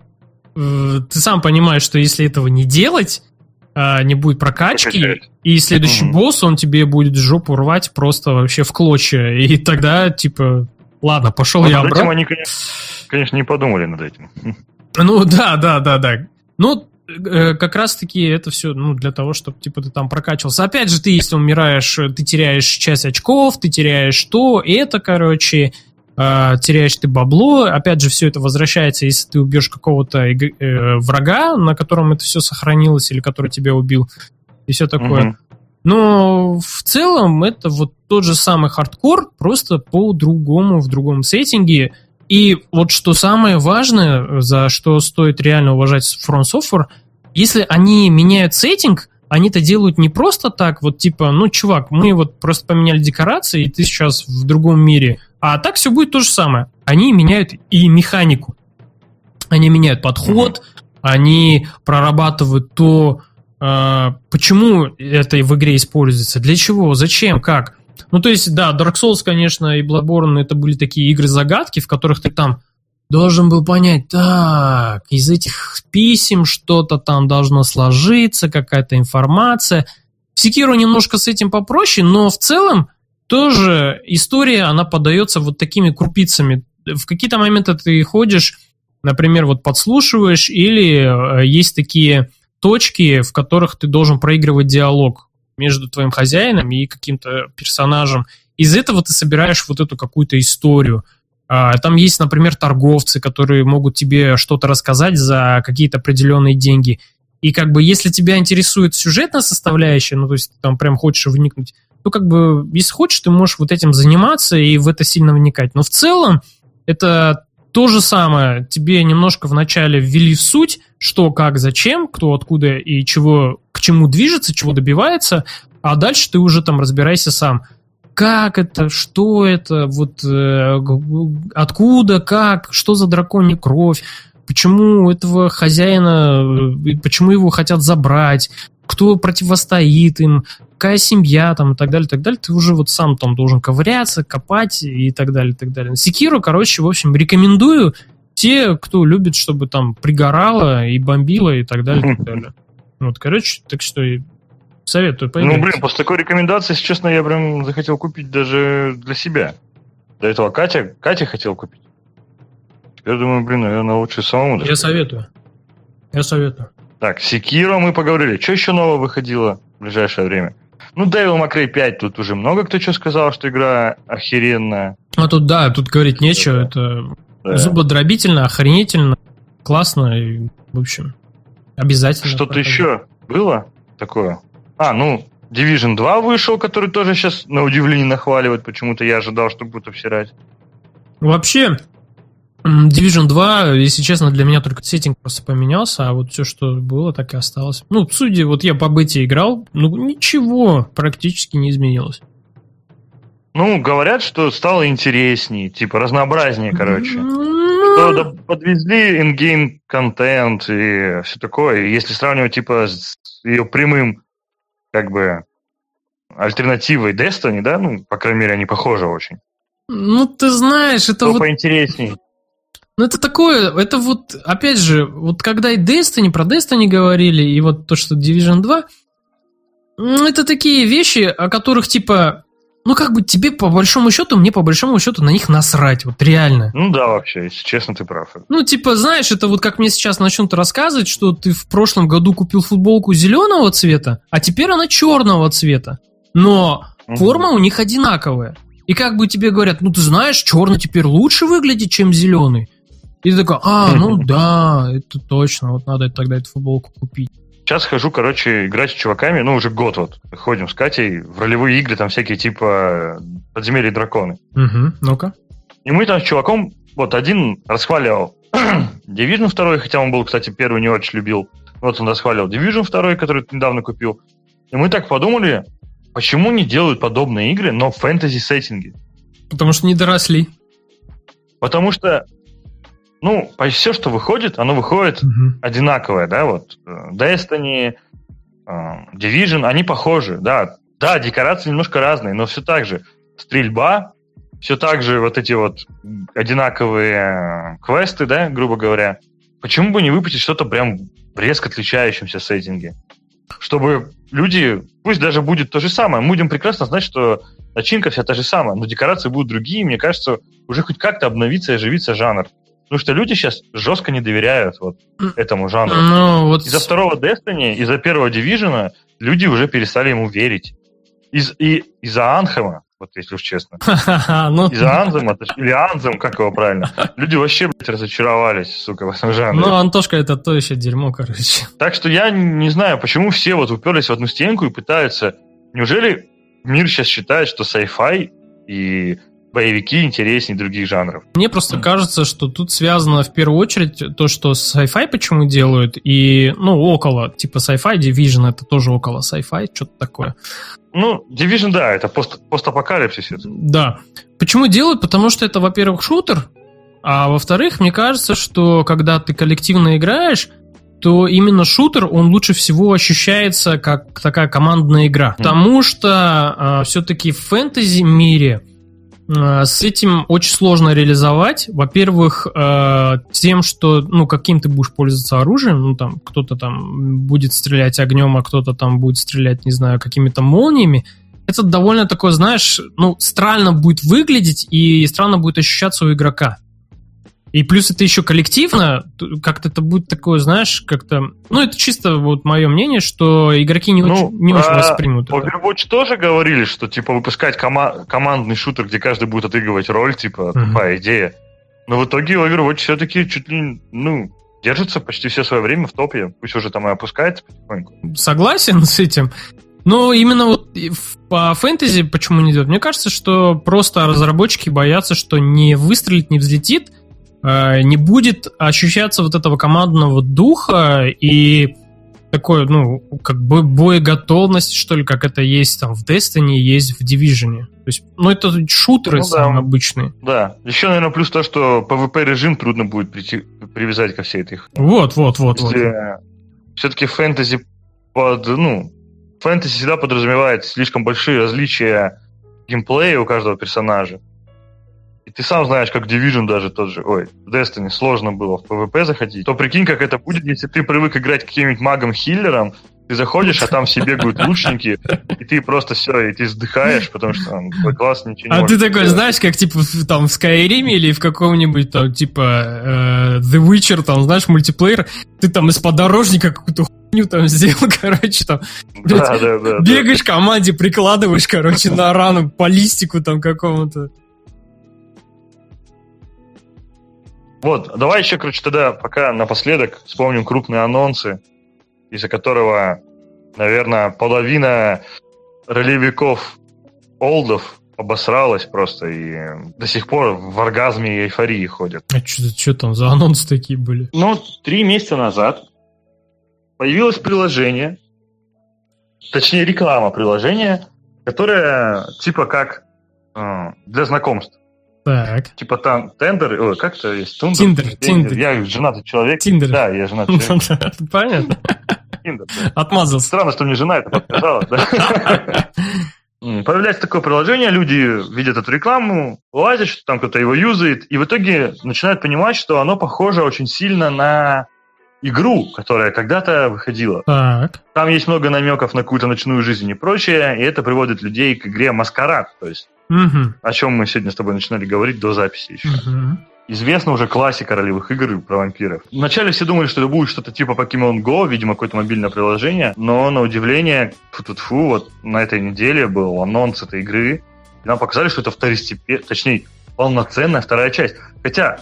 э, ты сам понимаешь, что если этого не делать, э, не будет прокачки, и следующий босс, он тебе будет жопу рвать просто вообще в клочья. И тогда, типа, ладно, пошел я обратно. Этим они, конечно, конечно, не подумали над этим. Ну, да, да, да, да. Ну, э, как раз-таки это все ну, для того, чтобы типа ты там прокачивался. Опять же, ты, если умираешь, ты теряешь часть очков, ты теряешь то, это, короче, э, теряешь ты бабло. Опять же, все это возвращается, если ты убьешь какого-то э, врага, на котором это все сохранилось, или который тебя убил, и все такое. Угу. Но в целом это вот тот же самый хардкор, просто по-другому, в другом сеттинге. И вот что самое важное, за что стоит реально уважать From Software, если они меняют сеттинг, они это делают не просто так, вот типа, ну, чувак, мы вот просто поменяли декорации, и ты сейчас в другом мире. А так все будет то же самое. Они меняют и механику. Они меняют подход, они прорабатывают то, э, почему это в игре используется, для чего, зачем, как. Ну, то есть, да, Dark Souls, конечно, и Bloodborne это были такие игры-загадки, в которых ты там должен был понять, так, из этих писем что-то там должно сложиться, какая-то информация. В Секиру немножко с этим попроще, но в целом тоже история, она подается вот такими крупицами. В какие-то моменты ты ходишь, например, вот подслушиваешь, или э, есть такие точки, в которых ты должен проигрывать диалог между твоим хозяином и каким-то персонажем. Из этого ты собираешь вот эту какую-то историю – а, там есть, например, торговцы, которые могут тебе что-то рассказать за какие-то определенные деньги. И как бы если тебя интересует сюжетная составляющая, ну то есть ты там прям хочешь вникнуть, то как бы если хочешь, ты можешь вот этим заниматься и в это сильно вникать. Но в целом это то же самое. Тебе немножко вначале ввели в суть, что, как, зачем, кто, откуда и чего, к чему движется, чего добивается, а дальше ты уже там разбирайся сам как это, что это, вот э, откуда, как, что за драконья кровь, почему этого хозяина, э, почему его хотят забрать, кто противостоит им, какая семья там и так далее, и так далее, ты уже вот сам там должен ковыряться, копать и так далее, и так далее. Секиру, короче, в общем, рекомендую те, кто любит, чтобы там пригорало и бомбило и так далее, и так далее. Вот, короче, так что Советую поиграть. Ну, блин, после такой рекомендации, если честно, я прям захотел купить даже для себя. До этого Катя, Катя хотел купить. Теперь думаю, блин, наверное, лучше самому. Я советую. Я советую. Так, Секиро мы поговорили. Что еще нового выходило в ближайшее время? Ну, Devil May Cry 5, тут уже много кто что сказал, что игра охеренная. А тут, да, тут говорить нечего. Это да. зубодробительно, охренительно, классно и, в общем, обязательно. Что-то еще было такое? А, ну, Division 2 вышел, который тоже сейчас на удивление нахваливают. Почему-то я ожидал, что будут обсирать. Вообще, Division 2, если честно, для меня только сеттинг просто поменялся, а вот все, что было, так и осталось. Ну, судя, вот я по бете играл, ну, ничего практически не изменилось. Ну, говорят, что стало интереснее, типа разнообразнее, короче. Что да, подвезли ингейм контент и все такое. Если сравнивать, типа, с ее прямым как бы альтернативой Destiny, да? Ну, по крайней мере, они похожи очень. Ну, ты знаешь, это Что вот... поинтересней. Ну, это такое, это вот, опять же, вот когда и Destiny, про Destiny говорили, и вот то, что Division 2, ну, это такие вещи, о которых, типа, ну, как бы тебе по большому счету, мне по большому счету на них насрать, вот реально. Ну да, вообще, если честно, ты прав. Ну, типа, знаешь, это вот как мне сейчас начнут рассказывать, что ты в прошлом году купил футболку зеленого цвета, а теперь она черного цвета. Но угу. форма у них одинаковая. И как бы тебе говорят, ну ты знаешь, черный теперь лучше выглядит, чем зеленый. И такой, а, ну да, это точно, вот надо тогда эту футболку купить. Сейчас хожу, короче, играть с чуваками, ну, уже год вот. Ходим с Катей в ролевые игры, там всякие типа подземелья драконы. Угу, ну-ка. И мы там с чуваком, вот один расхваливал Division 2, хотя он был, кстати, первый не очень любил. Вот он расхваливал Division 2, который недавно купил. И мы так подумали, почему не делают подобные игры, но в фэнтези-сеттинге? Потому что не доросли. Потому что ну, почти все, что выходит, оно выходит угу. одинаковое, да, вот э, Destiny, э, Division, они похожи, да. Да, декорации немножко разные, но все так же стрельба, все так же вот эти вот одинаковые квесты, да, грубо говоря. Почему бы не выпустить что-то прям в резко отличающемся сеттинге? Чтобы люди, пусть даже будет то же самое, мы будем прекрасно знать, что начинка вся та же самая, но декорации будут другие, мне кажется, уже хоть как-то обновиться и оживиться жанр. Потому что люди сейчас жестко не доверяют вот этому жанру. Ну, вот... Из-за второго Destiny, из-за первого Division люди уже перестали ему верить. Из, и из-за Анхема, вот если уж честно. Ну. Из-за Анзема, или Анзем, как его правильно. Люди вообще, блядь, разочаровались, сука, в этом жанре. Ну, Антошка, это то еще дерьмо, короче. Так что я не знаю, почему все вот уперлись в одну стенку и пытаются... Неужели мир сейчас считает, что sci-fi и боевики интереснее других жанров. Мне просто кажется, что тут связано в первую очередь то, что sci-fi почему делают, и, ну, около, типа sci-fi, Division это тоже около sci-fi, что-то такое. Ну, Division, да, это пост, постапокалипсис. Да. Почему делают? Потому что это, во-первых, шутер, а во-вторых, мне кажется, что когда ты коллективно играешь, то именно шутер, он лучше всего ощущается как такая командная игра. Mm. Потому что э, а, все-таки в фэнтези мире с этим очень сложно реализовать. Во-первых, э, тем, что, ну, каким ты будешь пользоваться оружием, ну, там, кто-то там будет стрелять огнем, а кто-то там будет стрелять, не знаю, какими-то молниями. Это довольно такое, знаешь, ну, странно будет выглядеть и странно будет ощущаться у игрока. И плюс это еще коллективно, как-то это будет такое, знаешь, как-то... Ну, это чисто вот мое мнение, что игроки не, ну, очень, не очень а воспримут Overwatch это. тоже говорили, что, типа, выпускать кома- командный шутер, где каждый будет отыгрывать роль, типа, uh-huh. тупая идея. Но в итоге Overwatch все-таки чуть ли, ну, держится почти все свое время в топе. Пусть уже там и опускается потихоньку. Согласен с этим. Но именно вот по фэнтези почему не идет? Мне кажется, что просто разработчики боятся, что не выстрелит, не взлетит, не будет ощущаться вот этого командного духа и такой, ну, как бы боеготовность, что ли, как это есть там в Destiny, есть в Division. То есть, ну, это шутеры ну, да. обычные. Да. Еще, наверное, плюс то, что PvP-режим трудно будет прийти, привязать ко всей этой... Вот, вот, вот. вот. Все-таки фэнтези под, ну, фэнтези всегда подразумевает слишком большие различия геймплея у каждого персонажа. И ты сам знаешь, как Division даже тот же, ой, в Destiny сложно было в PvP заходить, то прикинь, как это будет, если ты привык играть каким-нибудь магом-хиллером, ты заходишь, а там все бегают лучники, и ты просто все, и ты вздыхаешь, потому что там, класс ничего не А ты такой, сделать. знаешь, как типа там в Skyrim или в каком-нибудь там типа э, The Witcher, там, знаешь, мультиплеер, ты там из подорожника какую-то хуйню там сделал, короче, там, блядь, да, да, да, бегаешь да. команде, прикладываешь, короче, на рану по листику там какому-то. Вот, давай еще, короче, тогда пока напоследок вспомним крупные анонсы, из-за которого, наверное, половина ролевиков олдов обосралась просто и до сих пор в оргазме и эйфории ходят. А что там за анонсы такие были? Ну, три месяца назад появилось приложение, точнее реклама приложения, которое типа как э, для знакомств. Так. Типа там тендер, ой, как это есть? Тундер, Tinder, Tinder. Я женатый человек. Tinder. Да, я женатый человек. Понятно. Tinder. Отмазался. Странно, что мне жена это подсказала, да? Появляется такое приложение, люди видят эту рекламу, лазят, что там кто-то его юзает, и в итоге начинают понимать, что оно похоже очень сильно на игру, которая когда-то выходила. Так. Там есть много намеков на какую-то ночную жизнь и прочее, и это приводит людей к игре Маскарад, то есть Угу. о чем мы сегодня с тобой начинали говорить до записи еще. Угу. Известна уже классика ролевых игр про вампиров. Вначале все думали, что это будет что-то типа Pokemon Go, видимо, какое-то мобильное приложение, но на удивление, фу вот на этой неделе был анонс этой игры, и нам показали, что это второстепенная, точнее, полноценная вторая часть. Хотя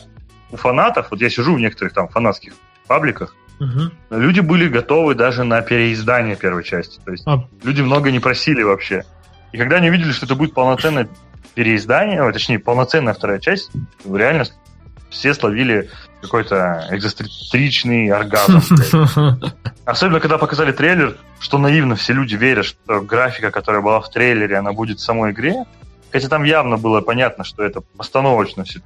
у фанатов, вот я сижу в некоторых там фанатских пабликах, Угу. люди были готовы даже на переиздание первой части. То есть А, люди много не просили вообще. И когда они увидели, что это будет полноценное переиздание, ой, точнее, полноценная вторая часть, реально все словили какой-то экзостричный оргазм. Особенно, когда показали трейлер, что наивно все люди верят, что графика, которая была в трейлере, она будет в самой игре. Хотя там явно было понятно, что это постановочно все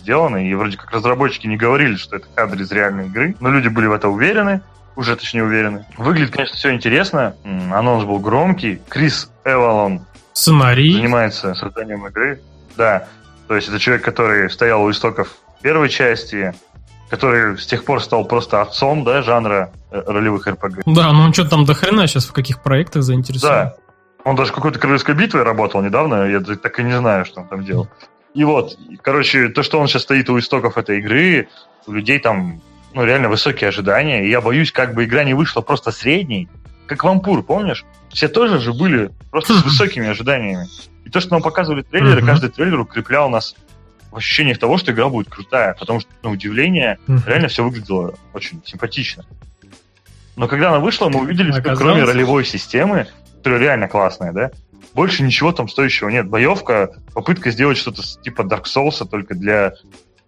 сделано, и вроде как разработчики не говорили, что это кадры из реальной игры, но люди были в это уверены, уже точнее уверены. Выглядит, конечно, все интересно. Анонс был громкий. Крис Эвалон Сценарий. занимается созданием игры. Да, то есть это человек, который стоял у истоков первой части, который с тех пор стал просто отцом, да, жанра э, ролевых РПГ. Да, ну он что там до хрена сейчас в каких проектах заинтересован? Да. Он даже какой-то королевской битвой работал недавно, я так и не знаю, что он там делал. И вот, короче, то, что он сейчас стоит у истоков этой игры, у людей там, ну, реально высокие ожидания, и я боюсь, как бы игра не вышла просто средней, как Вампур, помнишь? Все тоже же были просто с высокими ожиданиями. И то, что нам показывали трейлеры, Мгм. каждый трейлер укреплял нас в ощущениях того, что игра будет крутая, потому что, на удивление, Мгм. реально все выглядело очень симпатично. Но когда она вышла, мы увидели, что кроме ролевой системы, которая реально классная, да, больше ничего там стоящего нет. Боевка, попытка сделать что-то типа Dark Souls только для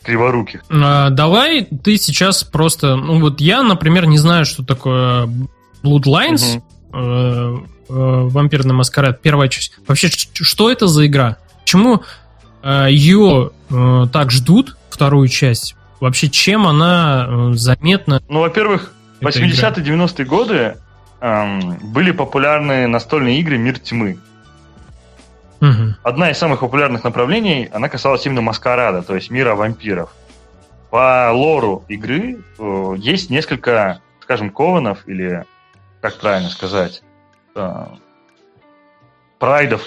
криворуких. А, давай ты сейчас просто... Ну вот я, например, не знаю, что такое Bloodlines, Мгм. э, э, Вампирный маскарад, первая часть. Вообще, что это за игра? Почему э, ее э, так ждут, вторую часть? Вообще, чем она э, заметна? Ну, во-первых, эта 80-е, 90-е годы эм, были популярны настольные игры «Мир тьмы». Мгм. Одна из самых популярных направлений, она касалась именно маскарада, то есть мира вампиров. По лору игры э, есть несколько, скажем, кованов, или, как правильно сказать, э, прайдов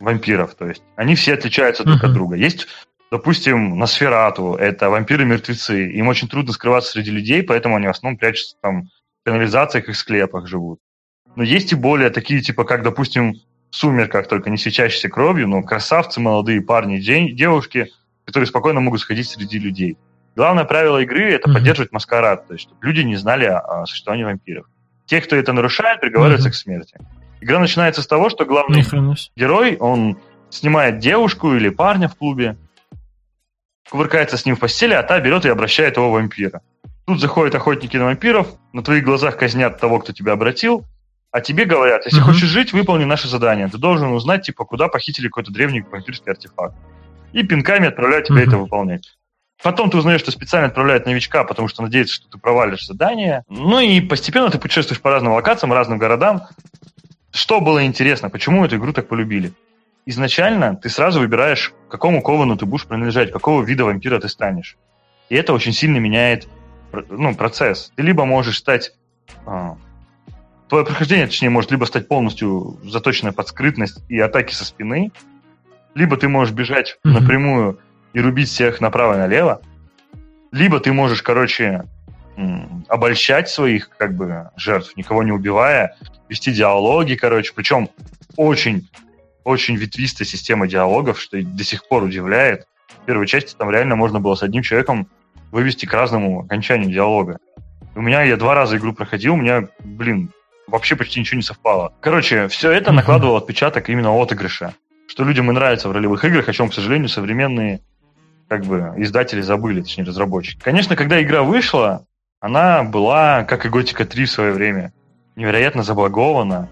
вампиров. То есть они все отличаются друг от друга. Есть, допустим, Носферату, это вампиры-мертвецы. Им очень трудно скрываться среди людей, поэтому они в основном прячутся там в канализациях и склепах живут. Но есть и более такие, типа, как, допустим, сумерках, только не свечащиеся кровью, но красавцы, молодые парни, день, девушки, которые спокойно могут сходить среди людей. Главное правило игры – это Мгм. поддерживать маскарад, то есть чтобы люди не знали о, о существовании вампиров. Те, кто это нарушает, приговариваются Мгм. к смерти. Игра начинается с того, что главный себе. герой, он снимает девушку или парня в клубе, кувыркается с ним в постели, а та берет и обращает его в вампира. Тут заходят охотники на вампиров, на твоих глазах казнят того, кто тебя обратил, а тебе говорят, если Мгм. хочешь жить, выполни наше задание. Ты должен узнать, типа, куда похитили какой-то древний вампирский артефакт. И пинками отправляют тебя Мгм. это выполнять. Потом ты узнаешь, что специально отправляют новичка, потому что надеются, что ты провалишь задание. Ну и постепенно ты путешествуешь по разным локациям, разным городам. Что было интересно, почему эту игру так полюбили? Изначально ты сразу выбираешь, к какому ковану ты будешь принадлежать, какого вида вампира ты станешь. И это очень сильно меняет ну, процесс. Ты либо можешь стать... твое прохождение, точнее, может либо стать полностью заточенное под скрытность и атаки со спины, либо ты можешь бежать Мгм. напрямую и рубить всех направо и налево, либо ты можешь, короче, обольщать своих как бы жертв, никого не убивая, вести диалоги, короче, причем очень очень ветвистая система диалогов, что до сих пор удивляет. В первой части там реально можно было с одним человеком вывести к разному окончанию диалога. У меня, я два раза игру проходил, у меня, блин, вообще почти ничего не совпало. Короче, все это Мгм. накладывало отпечаток именно отыгрыша. Что людям и нравится в ролевых играх, о чем, к сожалению, современные как бы издатели забыли, точнее, разработчики. Конечно, когда игра вышла, она была, как и Готика 3 в свое время, невероятно заблагована,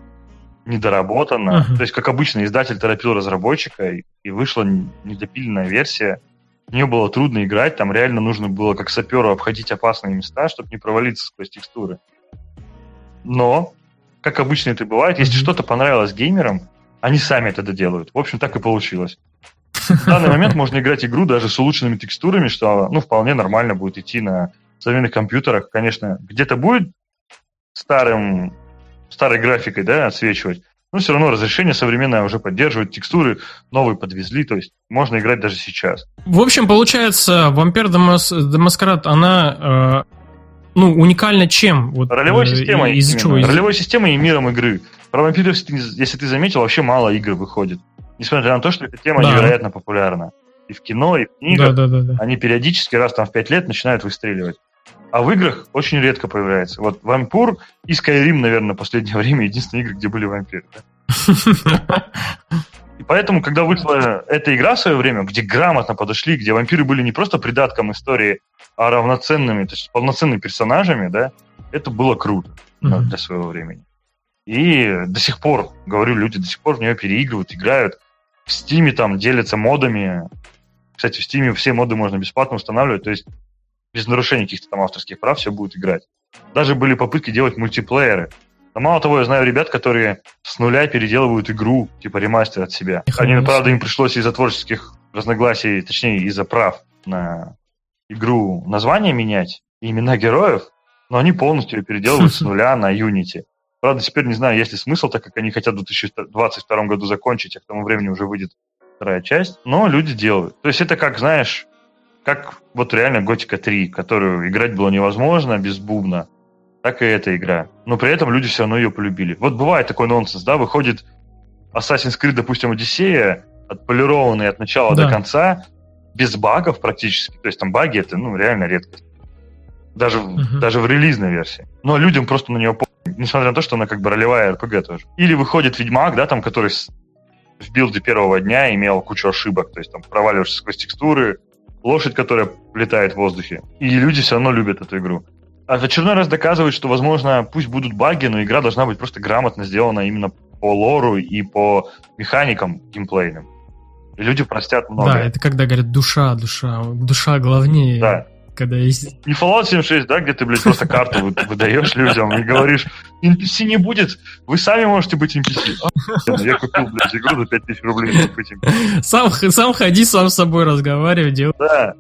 недоработана. Мгм. То есть, как обычно, издатель торопил разработчика, и, вышла недопиленная версия. В нее было трудно играть, там реально нужно было, как саперу, обходить опасные места, чтобы не провалиться сквозь текстуры. Но, как обычно это бывает, если что-то понравилось геймерам, они сами это доделают. В общем, так и получилось. В данный момент можно играть игру даже с улучшенными текстурами, что ну, вполне нормально будет идти на современных компьютерах, конечно, где-то будет старым, старой графикой, да, отсвечивать, но все равно разрешение современное уже поддерживает, текстуры новые подвезли, то есть можно играть даже сейчас. В общем, получается, Vampire the Masquerade, она э, ну, уникальна чем? Вот, Ролевой э, системой. Из чего? Ролевой системой и миром игры. Про вампиров, если ты заметил, вообще мало игр выходит. Несмотря на то, что эта тема да. невероятно популярна. И в кино, и в книгах. Да, да, да, да. Они периодически раз там в пять лет начинают выстреливать. А в играх очень редко появляется. Вот Вампур и Skyrim, наверное, в последнее время единственные игры, где были вампиры. И поэтому, когда вышла эта игра в свое время, где грамотно подошли, где вампиры были не просто придатком истории, а равноценными, то есть полноценными персонажами, да, это было круто mm-hmm. для своего времени. И до сих пор, говорю, люди до сих пор в нее переигрывают, играют. В Стиме там делятся модами. Кстати, в Стиме все моды можно бесплатно устанавливать, то есть без нарушения каких-то там авторских прав все будет играть. Даже были попытки делать мультиплееры. Но мало того, я знаю ребят, которые с нуля переделывают игру, типа ремастер от себя. Они, правда, им пришлось из-за творческих разногласий, точнее, из-за прав на игру название менять и имена героев, но они полностью ее переделывают с нуля на Unity. Правда, теперь не знаю, есть ли смысл, так как они хотят в 2022 году закончить, а к тому времени уже выйдет вторая часть. Но люди делают. То есть это как, знаешь, как вот реально Готика 3, которую играть было невозможно без бубна, так и эта игра. Но при этом люди все равно ее полюбили. Вот бывает такой нонсенс, да, выходит Assassin's Creed, допустим, Одиссея, отполированный от начала да. до конца, без багов практически. То есть там баги это, ну, реально редкость. Даже, uh-huh. даже в релизной версии. Но людям просто на нее несмотря на то, что она как бы ролевая РПГ тоже. Или выходит Ведьмак, да, там, который в билде первого дня имел кучу ошибок, то есть там проваливаешься сквозь текстуры, лошадь, которая летает в воздухе. И люди все равно любят эту игру. А в очередной раз доказывает, что, возможно, пусть будут баги, но игра должна быть просто грамотно сделана именно по лору и по механикам геймплейным. Люди простят много. Да, это когда говорят душа, душа, душа главнее. Да когда есть... Не Fallout 76, да, где ты, блядь, просто карту выдаешь людям и говоришь, NPC не будет, вы сами можете быть NPC. А, я купил, блядь, игру за 5000 рублей. Сам, сам ходи, сам с собой разговаривай, делай. Да.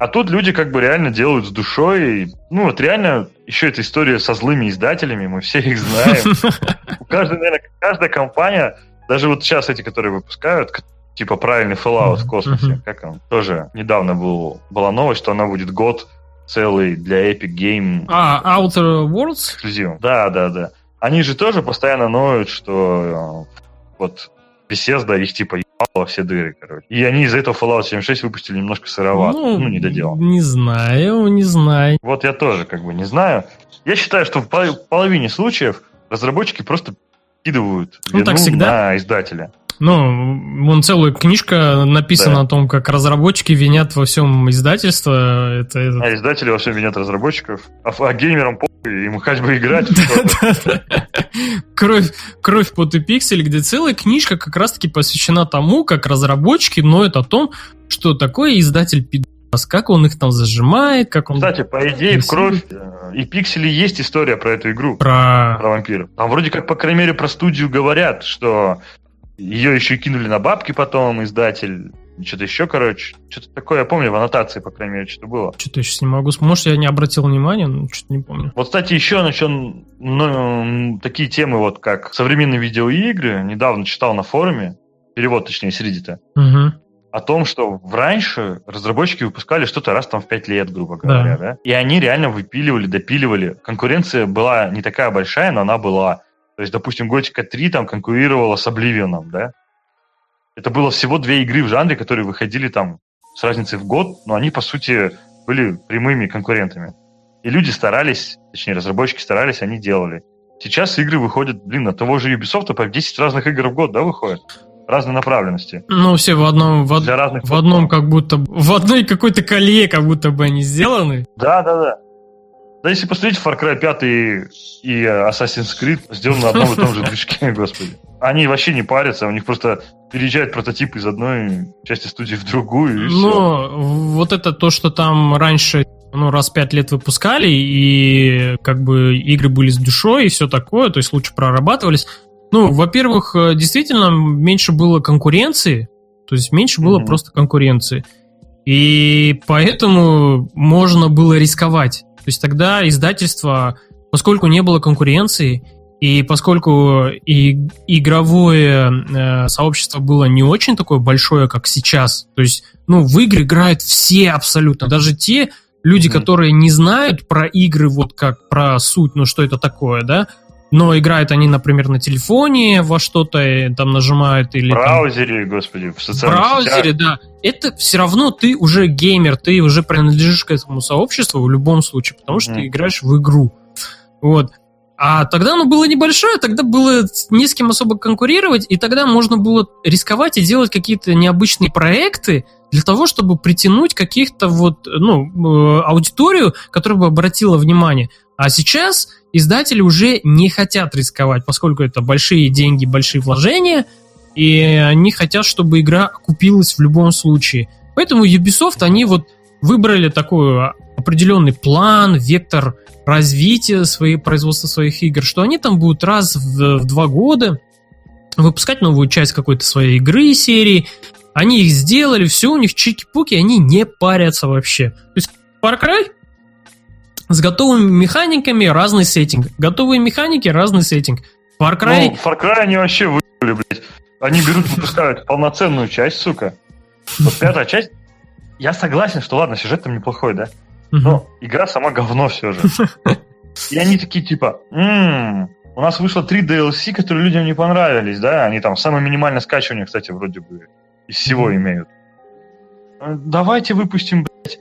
А тут люди как бы реально делают с душой. Ну, вот реально, еще эта история со злыми издателями, мы все их знаем. У каждой, наверное, каждая компания, даже вот сейчас эти, которые выпускают, типа правильный Fallout в космосе. Как он? Тоже недавно был, была новость, что она будет год целый для Epic Game. А, Outer Worlds? Эксклюзив. Да, да, да. Они же тоже постоянно ноют, что э, вот Bethesda их типа ебало все дыры, короче. И они из этого Fallout 76 выпустили немножко сыровато. Ну, ну, не доделал. Не знаю, не знаю. Вот я тоже как бы не знаю. Я считаю, что в половине случаев разработчики просто кидывают ну, так всегда. на издателя. Ну, вон целая книжка написана да. о том, как разработчики винят во всем издательство. Это, это... А издатели во всем винят разработчиков. А, а геймерам похуй, им хоть бы играть. Кровь, кровь, пот и пиксель, где целая книжка как раз-таки посвящена тому, как разработчики ноют о том, что такое издатель пидорас, как он их там зажимает, как он... Кстати, по идее, в кровь э, и пиксели есть история про эту игру. Про... Про вампиров. Там вроде как, по крайней мере, про студию говорят, что ее еще и кинули на бабки потом, издатель. Что-то еще, короче. Что-то такое, я помню, в аннотации, по крайней мере, что-то было. Что-то я сейчас не могу... Может, я не обратил внимания, но что-то не помню. Вот, кстати, еще насчет ну, такие темы, вот как современные видеоигры. Недавно читал на форуме, перевод, точнее, с Reddit, угу. О том, что раньше разработчики выпускали что-то раз там в пять лет, грубо говоря, да. да? И они реально выпиливали, допиливали. Конкуренция была не такая большая, но она была. То есть, допустим, Готика 3 там конкурировала с Обливионом, да? Это было всего две игры в жанре, которые выходили там с разницей в год, но они, по сути, были прямыми конкурентами. И люди старались, точнее, разработчики старались, они делали. Сейчас игры выходят, блин, на того же Ubisoft по 10 разных игр в год, да, выходят? Разной направленности. Ну, все в одном, в, Для разных в одном как будто, в одной какой-то колее как будто бы они сделаны. Да, да, да. Да если посмотреть Far Cry 5 и Assassin's Creed сделаны на одном и том же движке, господи. Они вообще не парятся, у них просто переезжает прототип из одной части студии в другую, и Ну, все. вот это то, что там раньше ну, раз пять лет выпускали, и как бы игры были с душой и все такое, то есть лучше прорабатывались. Ну, во-первых, действительно меньше было конкуренции, то есть меньше было mm-hmm. просто конкуренции. И поэтому можно было рисковать. То есть тогда издательство, поскольку не было конкуренции, и поскольку и игровое э, сообщество было не очень такое большое, как сейчас, то есть, ну, в игры играют все абсолютно, даже те люди, mm-hmm. которые не знают про игры, вот как про суть, ну, что это такое, да, но играют они, например, на телефоне во что-то, э, там нажимают или... В браузере, там, господи, в социальных В браузере, сетях. да. Это все равно ты уже геймер, ты уже принадлежишь к этому сообществу в любом случае, потому что ты играешь в игру. Вот. А тогда оно было небольшое, тогда было не с кем особо конкурировать, и тогда можно было рисковать и делать какие-то необычные проекты для того, чтобы притянуть каких-то вот, ну, э, аудиторию, которая бы обратила внимание. А сейчас издатели уже не хотят рисковать, поскольку это большие деньги, большие вложения, и они хотят, чтобы игра купилась в любом случае. Поэтому Ubisoft, они вот выбрали такой определенный план, вектор развития своей, производства своих игр, что они там будут раз в, в два года выпускать новую часть какой-то своей игры, серии. Они их сделали, все у них чики-пуки, они не парятся вообще. То есть Far Cry с готовыми механиками разный сеттинг. Готовые механики разный сеттинг. Far Cry... Ну, Far Cry они вообще выиграли, блядь. Они берут, выпускают полноценную часть, сука. Вот пятая часть. Я согласен, что ладно, сюжет там неплохой, да? Но игра сама говно все же. И они такие типа, м-м, у нас вышло три DLC, которые людям не понравились, да? Они там самое минимальное скачивание, кстати, вроде бы из всего имеют. Э, давайте выпустим, блядь,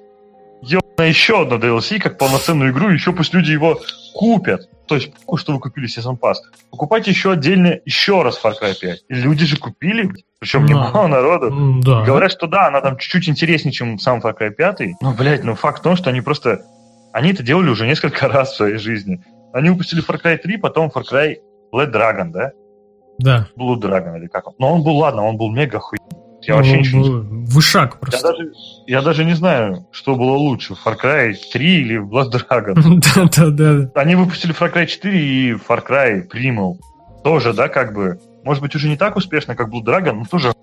на еще одно DLC, как полноценную игру, еще пусть люди его купят. То есть, что вы купили Season Pass. Покупайте еще отдельно, еще раз Far Cry 5. И люди же купили, причем да. немало народу. Да. Говорят, что да, она там чуть-чуть интереснее, чем сам Far Cry 5. Но, блядь, ну факт в том, что они просто... Они это делали уже несколько раз в своей жизни. Они выпустили Far Cry 3, потом Far Cry Blood Dragon, да? Да. Blue Dragon или как он. Но он был, ладно, он был мега хуй. Я вообще ну, ничего не... Вышак просто. Я даже, я даже не знаю, что было лучше, Far Cry 3 или Blood Dragon. Да-да-да. Они выпустили Far Cry 4 и Far Cry Primal. Тоже, да, как бы, может быть, уже не так успешно, как Blood Dragon, но тоже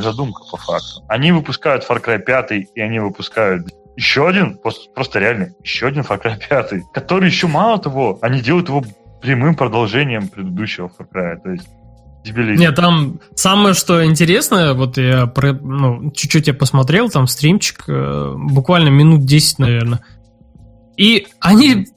задумка по факту. Они выпускают Far Cry 5, и они выпускают еще один, просто реально, еще один Far Cry 5, который еще мало того, они делают его прямым продолжением предыдущего Far Cry. То есть Дебилизм. Нет, там самое, что интересное, вот я про, ну, чуть-чуть я посмотрел, там стримчик, э, буквально минут 10, наверное. И они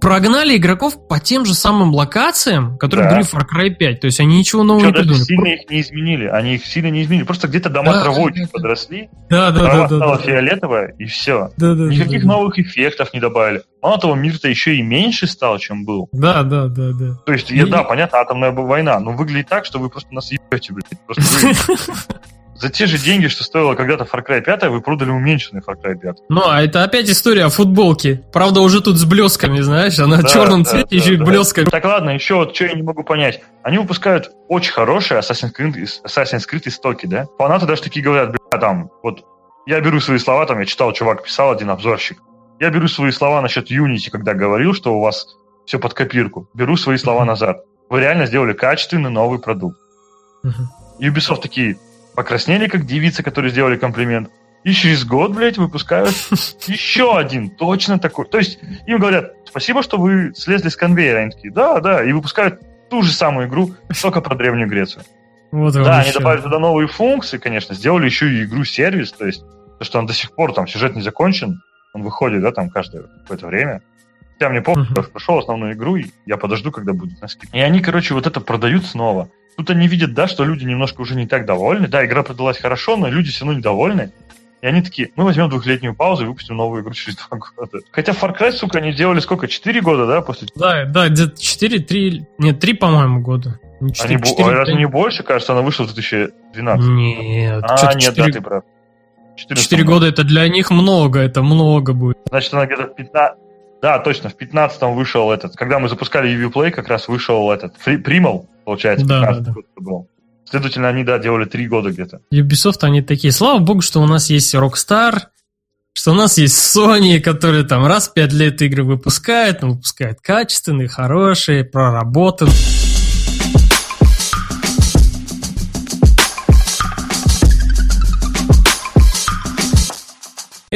прогнали игроков по тем же самым локациям, которые да. были в Far Cry 5. То есть они ничего нового Что, не придумали. сильно их не изменили. Они их сильно не изменили. Просто где-то дома да, травой да, подросли. Да, да, трава да. стала да, фиолетовая, и все. Да, да, Никаких да, новых эффектов не добавили. Мало того, мир-то еще и меньше стал, чем был. Да, да, да, да. То есть, и... да, понятно, атомная война, но выглядит так, что вы просто нас ебете, блядь. Просто за те же деньги, что стоило когда-то Far Cry 5, вы продали уменьшенный Far Cry 5. Ну, а это опять история о футболке. Правда, уже тут с блесками, знаешь, она да, в черном да, цвете, да, еще да. и блесками. Так ладно, еще вот что я не могу понять. Они выпускают очень хорошие Assassin's Creed, Assassin's Creed истоки, да? Фанаты даже такие говорят, бля, там, вот я беру свои слова, там, я читал, чувак писал, один обзорщик. Я беру свои слова насчет Unity, когда говорил, что у вас все под копирку. Беру свои слова назад. Вы реально сделали качественный новый продукт. Ubisoft такие, покраснели, как девицы, которые сделали комплимент, и через год, блядь, выпускают еще один, точно такой. То есть им говорят, спасибо, что вы слезли с конвейера. Они такие, да, да, и выпускают ту же самую игру, только про Древнюю Грецию. Вот да, они добавили туда новые функции, конечно, сделали еще и игру-сервис, то есть то, что он до сих пор, там, сюжет не закончен, он выходит, да, там, каждое какое-то время. Я мне помню, uh-huh. прошел основную игру, и я подожду, когда будет на скидке. И они, короче, вот это продают снова. Тут они видят, да, что люди немножко уже не так довольны. Да, игра продалась хорошо, но люди все равно недовольны. И они такие, мы возьмем двухлетнюю паузу и выпустим новую игру через два года. Хотя Far Cry, сука, они делали сколько? Четыре года, да, после... Да, да, где-то четыре, три... Нет, три, по-моему, года. 4, они, 4, разве не больше, кажется, она вышла в 2012? Нет. А, нет, 4... да, ты прав. Четыре года это для них много, это много будет. Значит, она где-то 15... Да, точно, в 15-м вышел этот. Когда мы запускали Uplay, как раз вышел этот Primal, получается, да, да, да. был. Следовательно, они, да, делали три года где-то. Ubisoft, они такие, слава богу, что у нас есть Rockstar, что у нас есть Sony, которые там раз в пять лет игры выпускают, но выпускают качественные, хорошие, проработанные.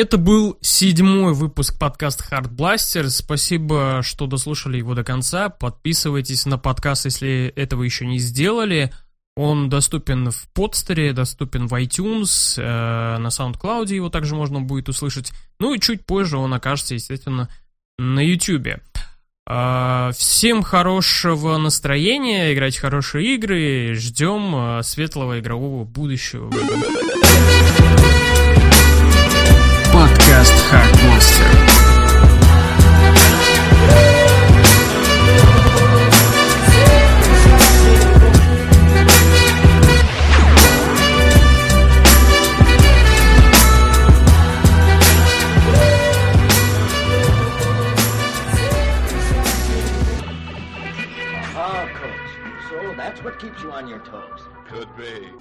Это был седьмой выпуск подкаста Hard Blaster. Спасибо, что дослушали его до конца. Подписывайтесь на подкаст, если этого еще не сделали. Он доступен в подстере, доступен в iTunes, э, на SoundCloud его также можно будет услышать. Ну и чуть позже он окажется, естественно, на YouTube. Э, всем хорошего настроения, играйте хорошие игры, ждем э, светлого игрового будущего. best monster. Ah, Coach. So that's what keeps you on your toes. Could be.